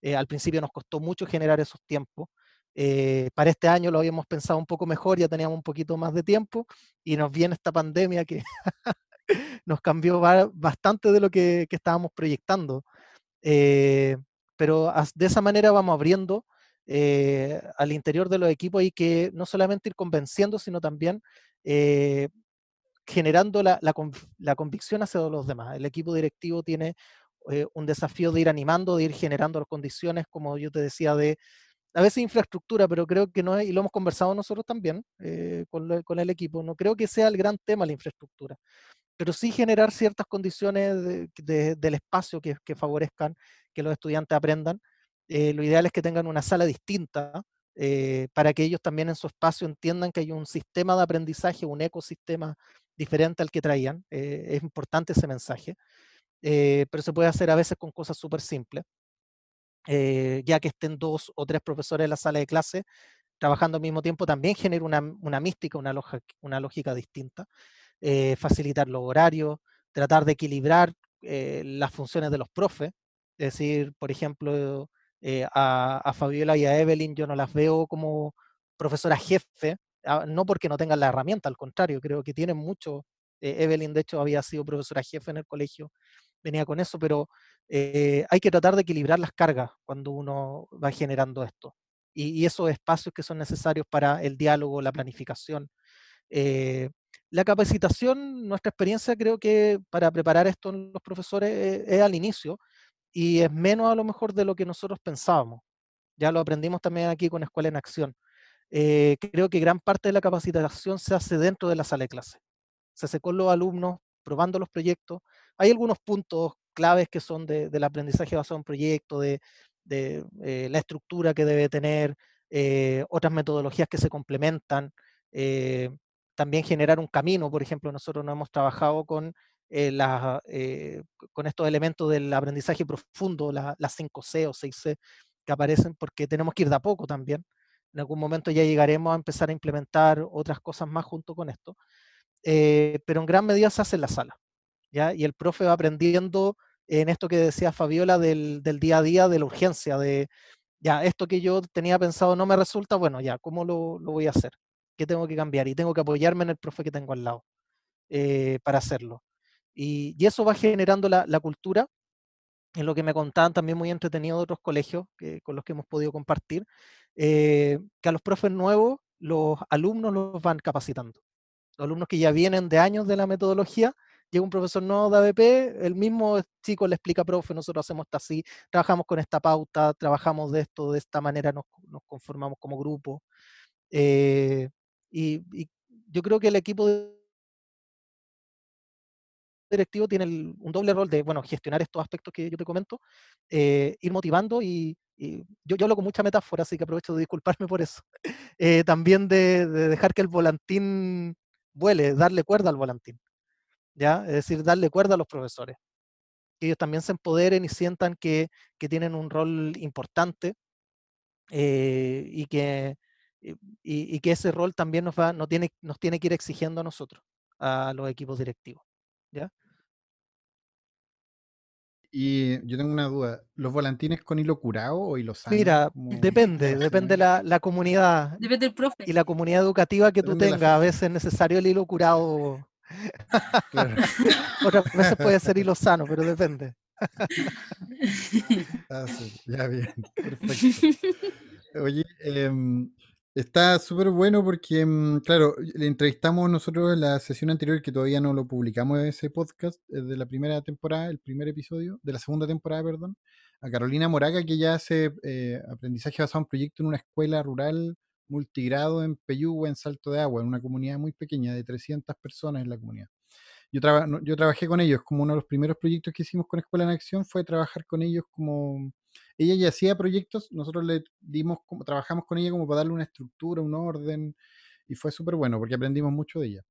Eh, al principio nos costó mucho generar esos tiempos. Eh, para este año lo habíamos pensado un poco mejor, ya teníamos un poquito más de tiempo y nos viene esta pandemia que, (laughs) nos cambió bastante de lo que, estábamos proyectando. Eh, pero de esa manera vamos abriendo al interior de los equipos y que no solamente ir convenciendo, sino también generando la, convicción hacia los demás. El equipo directivo tiene un desafío de ir animando, de ir generando las condiciones, como yo te decía, de a veces infraestructura, pero creo que no es, y lo hemos conversado nosotros también con, con, el equipo, no creo que sea el gran tema la infraestructura pero sí generar ciertas condiciones del espacio que, favorezcan que los estudiantes aprendan. Eh, lo ideal es que tengan una sala distinta eh, para que ellos también en su espacio entiendan que hay un sistema de aprendizaje, un ecosistema diferente al que traían. Eh, es importante ese mensaje, pero se puede hacer a veces con cosas súper simples. ya que estén dos o tres profesores en la sala de clase trabajando al mismo tiempo, también genera una, una mística, una, una lógica distinta. Eh, facilitar los horarios, tratar de equilibrar eh, las funciones de los profes. Es decir, por ejemplo, eh, a, Fabiola y a Evelyn yo no las veo como profesora jefe, no porque no tengan la herramienta, al contrario, creo que tienen mucho. Evelyn, de hecho, había sido profesora jefe en el colegio, venía con eso, pero hay que tratar de equilibrar las cargas cuando uno va generando esto. Y, y esos espacios que son necesarios para el diálogo, la planificación. La capacitación, nuestra experiencia creo que para preparar esto en los profesores eh, es, al inicio y es menos a lo mejor de lo que nosotros pensábamos. Ya lo aprendimos también aquí con Escuela en Acción. Eh, creo que gran parte de la capacitación se hace dentro de la sala de clase. Se hace con los alumnos, probando los proyectos. Hay algunos puntos claves que son del aprendizaje basado en proyectos, de, eh, la estructura que debe tener, otras metodologías que se complementan también generar un camino. Por ejemplo, nosotros no hemos trabajado con, eh, eh, con estos elementos del aprendizaje profundo, las 5C o 6C que aparecen, porque tenemos que ir de a poco también. En algún momento ya llegaremos a empezar a implementar otras cosas más junto con esto. Eh, pero en gran medida se hace en la sala. ¿ya? Y el profe va aprendiendo en esto que decía Fabiola del, del día a día, de la urgencia, de ya, esto que yo tenía pensado no me resulta, bueno, ya, ¿cómo lo, lo voy a hacer? que tengo que cambiar y tengo que apoyarme en el profe que tengo al lado eh, para hacerlo. Y, eso va generando la, cultura, en lo que me contaban también muy entretenido de otros colegios con los que hemos podido compartir, eh, que a los profes nuevos los alumnos los van capacitando. Los alumnos que ya vienen de años de la metodología, llega un profesor nuevo de ABP, el mismo chico le explica, profe, nosotros hacemos esto así, trabajamos con esta pauta, trabajamos de esto, de esta manera nos, conformamos como grupo. Eh, y, yo creo que el equipo directivo tiene un doble rol de, bueno, gestionar estos aspectos que yo te comento, eh, ir motivando y, yo, yo, hablo con mucha metáfora, así que aprovecho de disculparme por eso. (laughs) Eh, también de, dejar que el volantín vuele, darle cuerda al volantín, ¿ya? Es decir, darle cuerda a los profesores. Que ellos también se empoderen y sientan que, que tienen un rol importante eh, y que, y, que ese rol también nos, va, no tiene, nos tiene que ir exigiendo a nosotros, a los equipos directivos. ¿ya?
Y yo tengo una duda, ¿los volantines con hilo curado o hilo sano?
Mira, depende, depende la, la comunidad.
Depende del profe.
Y la comunidad educativa que tú tengas, a veces es necesario el hilo curado. (laughs) (laughs) Otras veces puede ser hilo (laughs) sano, pero depende.
ah, sí, ya bien, perfecto. Oye, eh, Está súper bueno porque, mm, claro, le entrevistamos nosotros en la sesión anterior, que todavía no lo publicamos ese podcast, de la primera temporada, el primer episodio, de la segunda temporada, perdón, a Carolina Moraga, que ya hace eh, aprendizaje basado en proyecto en una escuela rural multigrado en Peyúgue, en Salto de Agua, en una comunidad muy pequeña, de 300 personas en la comunidad. Yo, yo trabajé con ellos, como uno de los primeros proyectos que hicimos con Escuela en Acción fue trabajar con ellos como ella ya hacía proyectos, nosotros le dimos, como, trabajamos con ella como para darle una estructura, un orden, y fue súper bueno porque aprendimos mucho de ella.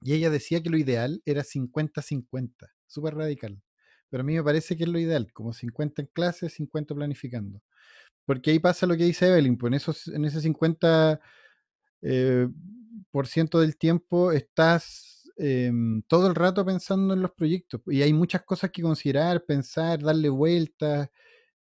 Y ella decía que lo ideal era 50-50, súper radical. Pero a mí me parece que es lo ideal, como 50 en clase, 50 planificando. Porque ahí pasa lo que dice Evelyn, pues en, esos, en ese 50 eh, por ciento del tiempo estás em, todo el rato pensando en los proyectos. Y hay muchas cosas que considerar, pensar, darle vueltas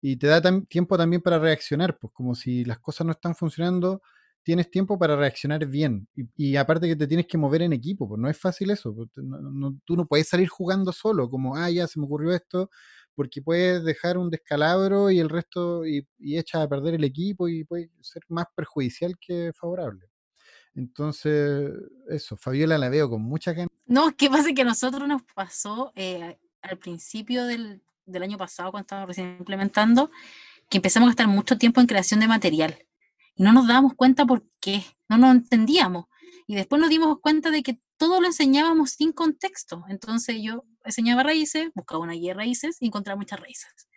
y te da tiempo también para reaccionar, pues como si las cosas no están funcionando, tienes tiempo para reaccionar bien. Y, y aparte que te tienes que mover en equipo, pues no es fácil eso. pues, no- tú no puedes salir jugando solo, como, ah, ya se me ocurrió esto, porque puedes dejar un descalabro y el resto, y, y a perder el equipo y puede ser más perjudicial que favorable. Entonces, eso, Fabiola la veo con mucha ganas.
No, ¿qué pasa? Que a nosotros nos pasó eh, al principio del, del año pasado, cuando estábamos recién implementando, que empezamos a gastar mucho tiempo en creación de material. Y no nos dábamos cuenta por qué, no nos entendíamos. Y después nos dimos cuenta de que todo lo enseñábamos sin contexto. Entonces yo enseñaba raíces, buscaba una guía de raíces y encontraba muchas raíces.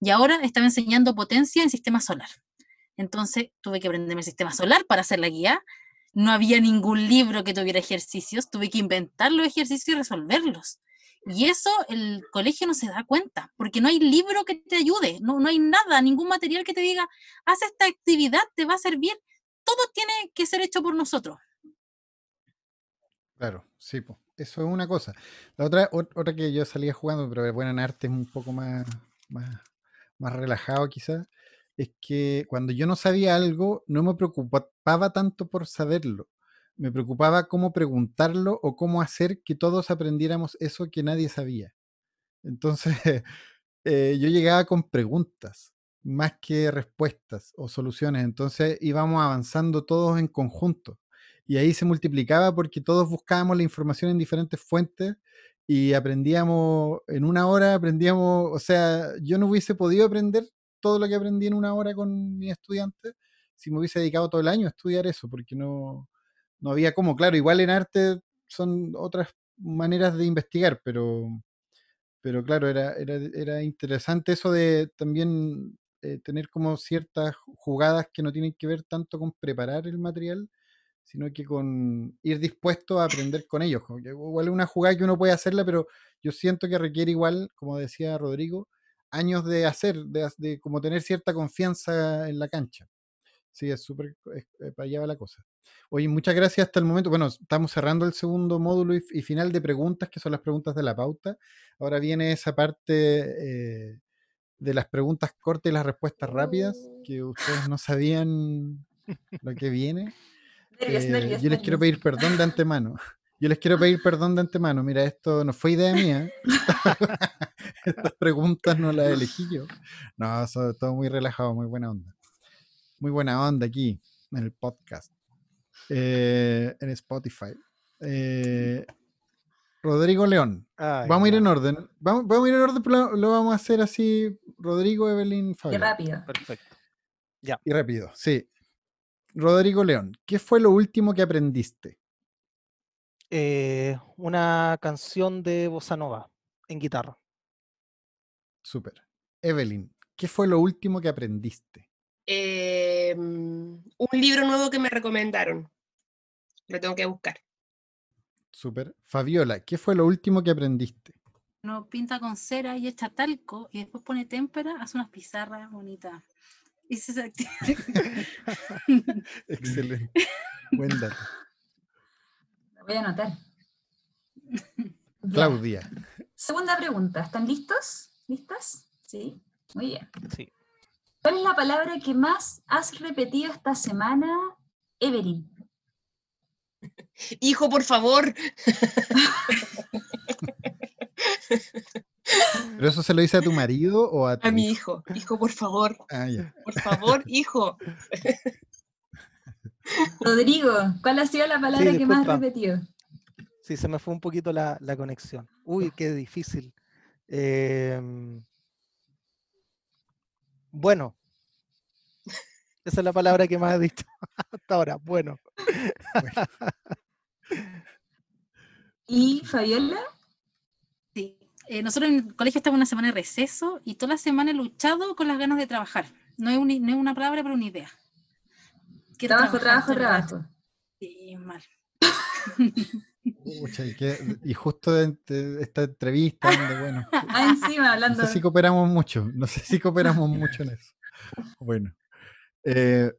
Y ahora estaba enseñando potencia en sistema solar. Entonces tuve que aprenderme el sistema solar para hacer la guía. No había ningún libro que tuviera ejercicios, tuve que inventar los ejercicios y resolverlos. Y eso el colegio no se da cuenta, porque no hay libro que te ayude, no, no hay nada, ningún material que te diga, haz esta actividad, te va a servir. Todo tiene que ser hecho por nosotros.
Claro, sí, po, eso es una cosa. La otra, ot- otra que yo salía jugando, pero bueno, en arte es un poco más, más, más relajado quizás, es que cuando yo no sabía algo, no me preocupaba tanto por saberlo. Me preocupaba cómo preguntarlo o cómo hacer que todos aprendiéramos eso que nadie sabía. Entonces, (laughs) eh, yo llegaba con preguntas más que respuestas o soluciones. Entonces íbamos avanzando todos en conjunto. Y ahí se multiplicaba porque todos buscábamos la información en diferentes fuentes y aprendíamos, en una hora aprendíamos, o sea, yo no hubiese podido aprender todo lo que aprendí en una hora con mis estudiantes si me hubiese dedicado todo el año a estudiar eso, porque no, no había cómo. Claro, igual en arte son otras maneras de investigar, pero, pero claro, era, era, era interesante eso de también eh, tener como ciertas jugadas que no tienen que ver tanto con preparar el material, sino que con ir dispuesto a aprender con ellos. como igual es una jugada que uno puede hacerla, pero yo siento que requiere igual, como decía Rodrigo, años de hacer, de, de como tener cierta confianza en la cancha. Sí, es súper, eh, para allá va la cosa. Oye, muchas gracias hasta el momento. Bueno, estamos cerrando el segundo módulo y, y final de preguntas, que son las preguntas de la pauta. Ahora viene esa parte eh, de las preguntas cortas y las respuestas rápidas, que ustedes no sabían lo que viene. (laughs) Eh,
nervios,
yo les quiero pedir perdón de antemano. (laughs) Yo les quiero pedir perdón de antemano. Mira, esto no fue idea mía. (laughs) Estas preguntas no las elegí yo. No, todo muy relajado, muy buena onda. Muy buena onda aquí, en el podcast. Eh, en Spotify. Eh, Rodrigo León.
Ay,
Vamos a ir
ya,
en orden. Vamos, vamos a ir en orden, pero lo, lo vamos a hacer así. Rodrigo, Evelyn, Fabio.
rápido.
Perfecto.
Y rápido, sí. Rodrigo León, ¿qué fue lo último que aprendiste?
Eh, una canción de Bossa Nova en guitarra.
Súper. Evelyn, ¿qué fue lo último que aprendiste?
Eh, un libro nuevo que me recomendaron. Lo tengo que buscar.
Súper. Fabiola, ¿qué fue lo último que aprendiste?
Uno pinta con cera y echa talco y después pone témpera, hace unas pizarras bonitas. Y se se activa. (laughs)
Excelente. (laughs) Buen dato.
Lo voy a anotar.
Claudia,
Segunda pregunta. ¿Están listos? ¿Listas? Sí. Muy bien.
Sí.
¿Cuál es la palabra que más has repetido esta semana, Evelyn? (laughs)
Hijo, por favor.
¿pero eso se lo dice a tu marido o a tu
A mi
hijo?
hijo. Hijo, por favor.
Ah, ya.
Por favor, hijo. (laughs)
Rodrigo, ¿cuál ha sido la palabra que más has repetido?
Sí, se me fue un poquito la, la conexión. Uy, qué difícil. Em, bueno. Esa es la palabra que más he dicho (laughs) hasta ahora. Bueno. (laughs)
¿Y Fabiola?
Sí. Eh, nosotros en el colegio estamos una semana de receso y toda la semana he luchado con las ganas de trabajar. No es, un- no es una palabra, pero una idea. Quiero
Trabajo, trabajo, trabajo.
Sí, mal. (laughs)
Pucha, y, qué- y justo en esta entrevista, donde, bueno, (laughs)
Ah, encima,
no
hablando.
sé si cooperamos mucho, no sé si cooperamos mucho en eso. Bueno, eh,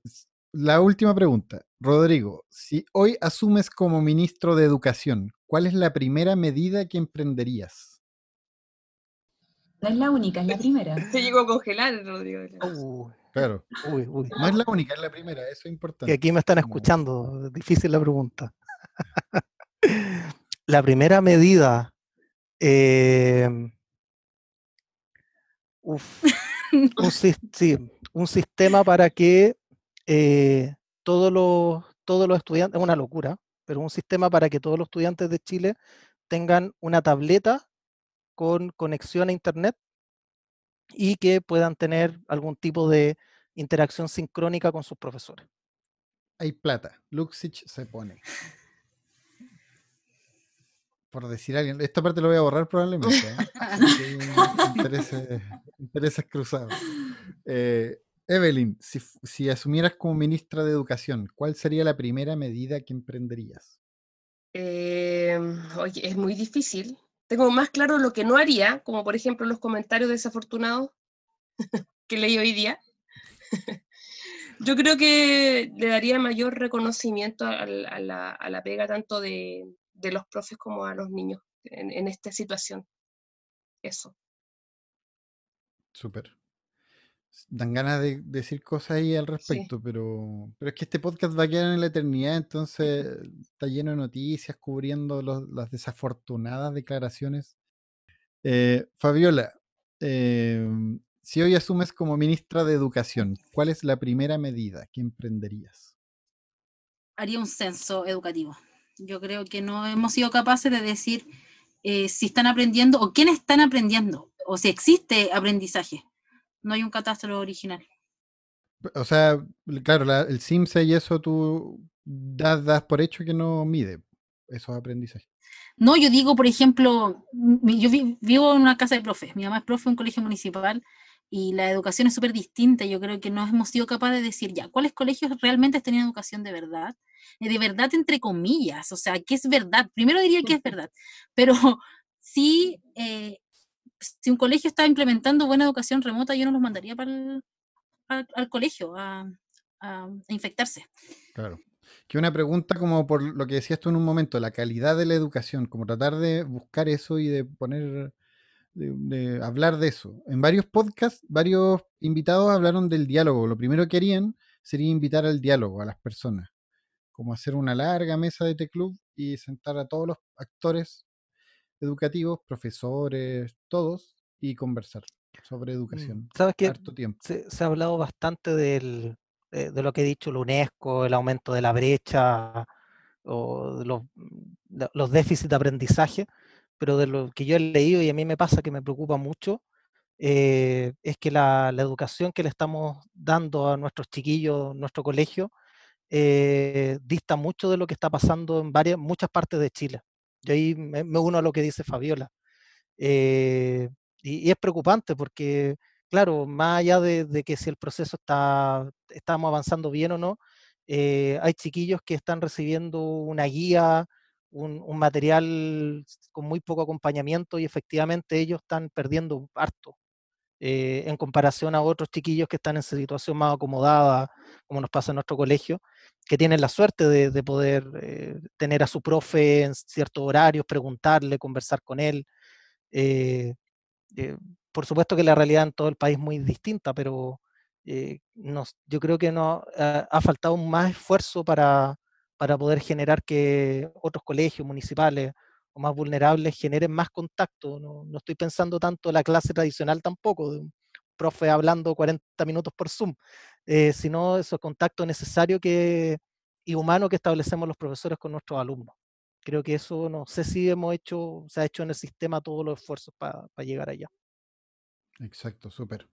la última pregunta. Rodrigo, si hoy asumes como ministro de Educación, ¿cuál es la primera medida que emprenderías?
No es la única, es la primera. (laughs)
Se llegó a congelar, Rodrigo.
Uy,
Claro.
Uy, uy.
No es la única, es la primera, eso es
Que
importante.
aquí me están escuchando. Difícil la pregunta. (laughs) La primera medida. em, uf, (laughs) un, sis- sí, un sistema para que eh, todos, los, todos los estudiantes, es una locura, pero un sistema para que todos los estudiantes de Chile tengan una tableta con conexión a Internet y que puedan tener algún tipo de interacción sincrónica con sus profesores.
Hay plata. Luxich se pone. Por decir alguien. Esta parte lo voy a borrar probablemente. ¿eh? (laughs) Intereses, intereses cruzados. Eh, Evelyn, si, si asumieras como ministra de Educación, ¿cuál sería la primera medida que emprenderías?
Eh, oye, es muy difícil. Tengo más claro lo que no haría, como por ejemplo los comentarios desafortunados (laughs) que leí hoy día. (laughs) Yo creo que le daría mayor reconocimiento al- a, la, a la pega tanto de, de los profes como a los niños en, en esta situación. Eso.
Súper. Dan ganas de decir cosas ahí al respecto, pero, pero es que este podcast va a quedar en la eternidad, entonces está lleno de noticias cubriendo los- las desafortunadas declaraciones. Eh, Fabiola, em, si hoy asumes como ministra de Educación, ¿cuál es la primera medida que emprenderías?
haría un censo educativo. Yo creo que no hemos sido capaces de decir eh, si están aprendiendo o quiénes están aprendiendo o si existe aprendizaje. No hay un catastro original.
O sea, claro, la- el CIMSE y eso tú das, das por hecho que no mide esos aprendizajes.
No, yo digo, por ejemplo, yo vi- vivo en una casa de profes. Mi mamá es profe en un colegio municipal y la educación es súper distinta. Yo creo que no hemos sido capaces de decir ya cuáles colegios realmente tenían educación de verdad. Eh, De verdad, entre comillas. O sea, ¿qué es verdad? Primero diría que es verdad. Pero sí, eh, si un colegio está implementando buena educación remota, yo no los mandaría para el- al, al colegio a, a- a infectarse.
Claro. Que una pregunta como por lo que decías tú en un momento, la calidad de la educación, como tratar de buscar eso y de poner, de, de hablar de eso. En varios podcasts, varios invitados hablaron del diálogo. Lo primero que harían sería invitar al diálogo a las personas, como hacer una larga mesa de T-Club y sentar a todos los actores educativos, profesores, todos, y conversar sobre educación.
¿Sabes qué?
Harto tiempo.
Se, se ha hablado bastante del, eh, de lo que ha dicho la UNESCO, el aumento de la brecha o de los, de los déficits de aprendizaje, pero de lo que yo he leído y a mí me pasa que me preocupa mucho, eh, es que la, la educación que le estamos dando a nuestros chiquillos, nuestro colegio, eh, dista mucho de lo que está pasando en varias, muchas partes de Chile. Yo ahí me, uno a lo que dice Fabiola. Eh, y, es preocupante porque, claro, más allá de, que si el proceso está, estamos avanzando bien o no, eh, hay chiquillos que están recibiendo una guía, un, un material con muy poco acompañamiento y efectivamente ellos están perdiendo harto eh, en comparación a otros chiquillos que están en situación más acomodada, como nos pasa en nuestro colegio, que tienen la suerte de, de poder eh, tener a su profe en ciertos horarios, preguntarle, conversar con él. Eh, eh, por supuesto que la realidad en todo el país es muy distinta, pero eh, nos- yo creo que no, ha, faltado más esfuerzo para, para poder generar que otros colegios municipales o más vulnerables generen más contacto. No, no estoy pensando tanto en la clase tradicional tampoco, de un profe hablando 40 minutos por Zoom, eh, sino esos contactos necesarios que, y humanos que establecemos los profesores con nuestros alumnos. Creo que eso no sé si hemos hecho, se ha hecho en el sistema todos los esfuerzos para llegar allá.
Exacto, súper.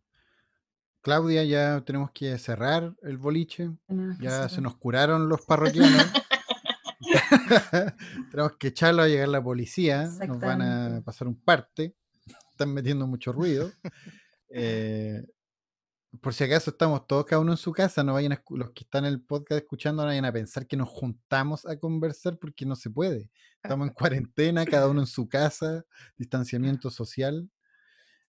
Claudia, ya tenemos que cerrar el boliche. Ya se nos curaron los parroquianos. (laughs) (laughs) tenemos que echarlo a llegar la policía. Nos van a pasar un parte. Están metiendo mucho ruido. (laughs) Eh, por si acaso estamos todos cada uno en su casa, no vayan a los que están en el podcast escuchando no vayan a pensar que nos juntamos a conversar porque no se puede. Estamos en cuarentena, cada uno en su casa, distanciamiento social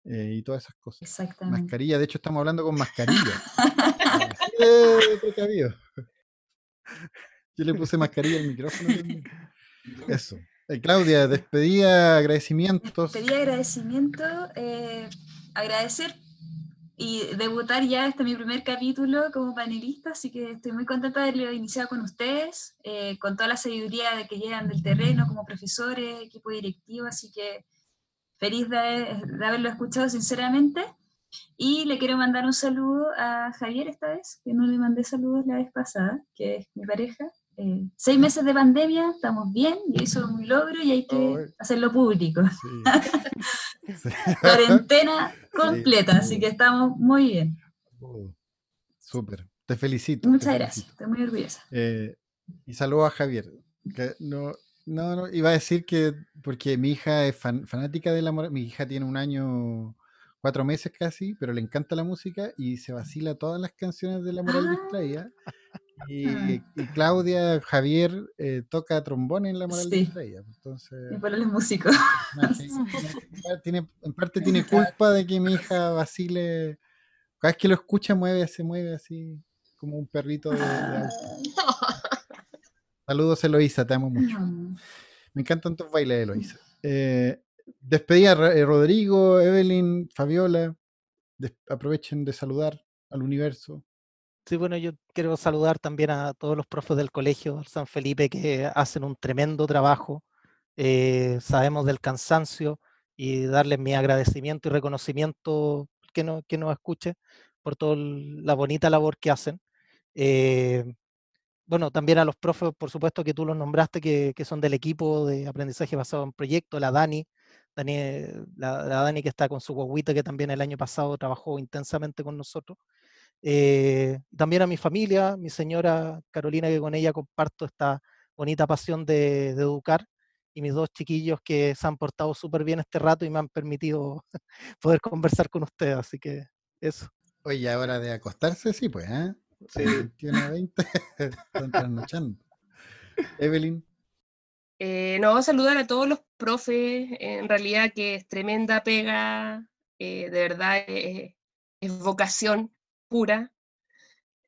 eh, y todas esas cosas.
Exactamente.
Mascarilla, de hecho estamos hablando con mascarilla. (laughs) Precavido. (laughs) Yo le puse mascarilla al micrófono también. Eso. Eh, Claudia, despedida, agradecimientos.
Pedí agradecimiento, eh, agradecer y debutar ya este mi primer capítulo como panelista, así que estoy muy contenta de haberlo iniciado con ustedes, eh, con toda la sabiduría de que llegan del terreno como profesores, equipo directivo, así que feliz de, de haberlo escuchado sinceramente. Y le quiero mandar un saludo a Javier esta vez, que no le mandé saludos la vez pasada, que es mi pareja. Eh, seis meses de pandemia, estamos bien, y eso es un logro y hay que hacerlo público. (laughs) (laughs) Cuarentena completa, así que estamos muy bien.
Súper, te felicito.
Muchas gracias, estoy muy orgullosa.
Eh, y saludo a Javier, que no, no, no, iba a decir que, porque mi hija es fanática de la mi hija tiene un año cuatro meses casi, pero le encanta la música y se vacila todas las canciones de La Moral ah. Distraída. Y, Claudia, Javier eh, toca trombón en La Moral Distraída. Entonces,
y para el músico. (laughs)
tiene, en parte tiene culpa de que mi hija vacile. Cada vez que lo escucha, mueve, se mueve así como un perrito de, ah. Saludos, Eloisa, te amo mucho. Me encantan tus bailes, Eloisa. Eh, despedida eh, Rodrigo, Evelyn, Fabiola. aprovechen de saludar al universo.
Sí, bueno, yo quiero saludar también a todos los profes del colegio San Felipe que hacen un tremendo trabajo. Eh, sabemos del cansancio y darles mi agradecimiento y reconocimiento que, no, que nos escuche por toda la bonita labor que hacen. Eh, bueno, también a los profes, por supuesto que tú los nombraste, que, que, son del equipo de aprendizaje basado en proyectos, la Dani, Dani, la, Dani que está con su guaguita, que también el año pasado trabajó intensamente con nosotros. Eh, también a mi familia, mi señora Carolina, que con ella comparto esta bonita pasión de, educar, y mis dos chiquillos que se han portado súper bien este rato y me han permitido (laughs) poder conversar con ustedes, así que eso.
Oye, hora de acostarse, sí, pues, ¿eh? Sí. (laughs) 21 20, (laughs) están trasnochando. Evelyn.
Eh, no, saludar a todos los profes, en realidad que es tremenda pega, eh, de verdad eh, es vocación pura,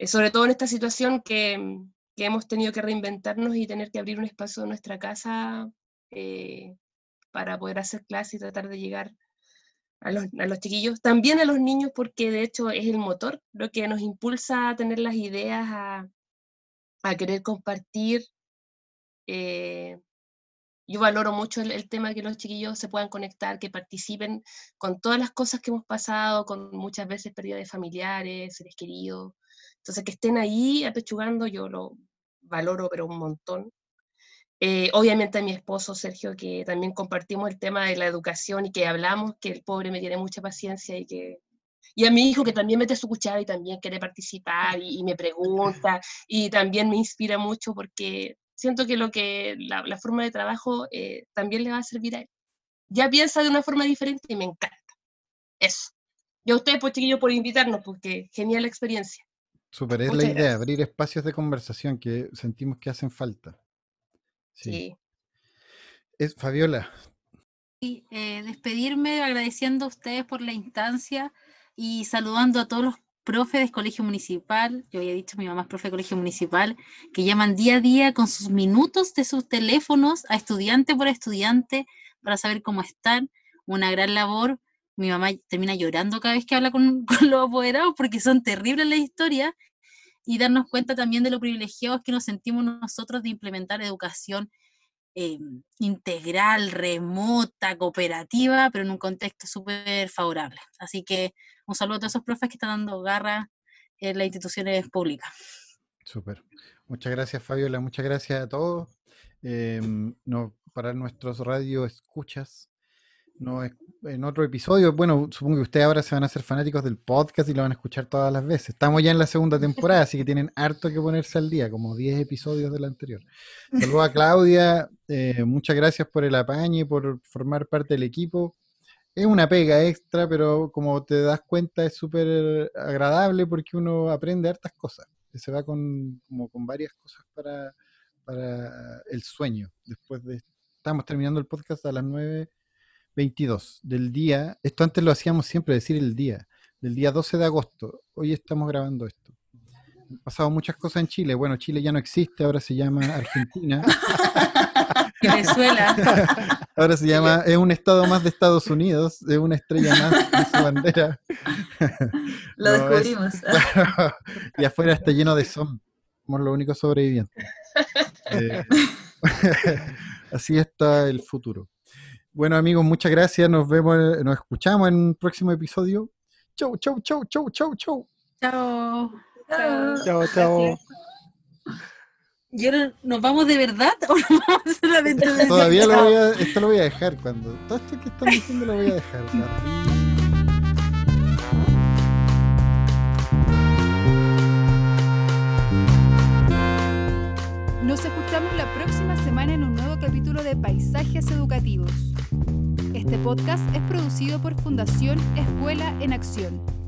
sobre todo en esta situación que, que, hemos tenido que reinventarnos y tener que abrir un espacio en nuestra casa para poder hacer clases y tratar de llegar a los, chiquillos, también a los niños, porque de hecho es el motor lo que nos impulsa a tener las ideas, a, a querer compartir. Eh, yo valoro mucho el, tema de que los chiquillos se puedan conectar, que participen con todas las cosas que hemos pasado, con muchas veces pérdida de familiares, seres queridos. Entonces, que estén ahí apechugando, yo lo valoro, pero un montón. Eh, obviamente a mi esposo Sergio, que también compartimos el tema de la educación y que hablamos, que el pobre me tiene mucha paciencia y que... Y a mi hijo que también mete su cuchara y también quiere participar y, y me pregunta y también me inspira mucho porque siento que lo que la, forma de trabajo eh, también le va a servir a él. Ya piensa de una forma diferente y me encanta. Eso. Y a ustedes, pues chiquillos, por invitarnos, porque genial la experiencia.
Super, es la idea, abrir espacios de conversación que sentimos que hacen falta. Sí. Es Fabiola.
Sí, eh, despedirme agradeciendo a ustedes por la instancia y saludando a todos los profe de colegio municipal, yo había dicho mi mamá es profe de colegio municipal, que llaman día a día con sus minutos de sus teléfonos a estudiante por estudiante para saber cómo están. Una gran labor. Mi mamá termina llorando cada vez que habla con, (laughs) los apoderados porque son terribles las historias y darnos cuenta también de lo privilegiados que nos sentimos nosotros de implementar educación eh, integral, remota, cooperativa, pero en un contexto súper favorable. Así que un saludo a todos esos profes que están dando garra en las instituciones públicas.
Súper. Muchas gracias, Fabiola. Muchas gracias a todos. Em, no, para nuestros radio escuchas, no, en otro episodio, bueno, supongo que ustedes ahora se van a hacer fanáticos del podcast y lo van a escuchar todas las veces. Estamos ya en la segunda temporada, así que tienen harto que ponerse al día, como 10 episodios del anterior. Saludos a Claudia, eh, muchas gracias por el apañe y por formar parte del equipo es una pega extra, pero como te das cuenta es súper agradable porque uno aprende hartas cosas. Se va con, como con varias cosas para, para el sueño. Después de... Estamos terminando el podcast a las 9.22 del día. Esto antes lo hacíamos siempre, decir el día. Del día 12 de agosto. Hoy estamos grabando esto. Han pasado muchas cosas en Chile. Bueno, Chile ya no existe, ahora se llama Argentina. (laughs)
Venezuela. (laughs)
Ahora se llama, es un estado más de Estados Unidos, es una estrella más en su bandera. (laughs)
Lo
No, es-
descubrimos.
y afuera está lleno de son. Somos los únicos sobrevivientes. Eh, así está el futuro. Bueno, amigos, muchas gracias. Nos vemos, nos escuchamos en un próximo episodio. Chau, chau, chau, chau, chau, chau.
Chao.
Chao.
Chao, chao.
¿Y ahora nos vamos de verdad o nos vamos solamente a decir
Todavía lo voy a, esto lo voy a dejar cuando. Todo esto que están diciendo lo voy a dejar. (laughs)
capítulo de Paisajes Educativos. Este podcast es producido por Fundación Escuela en Acción.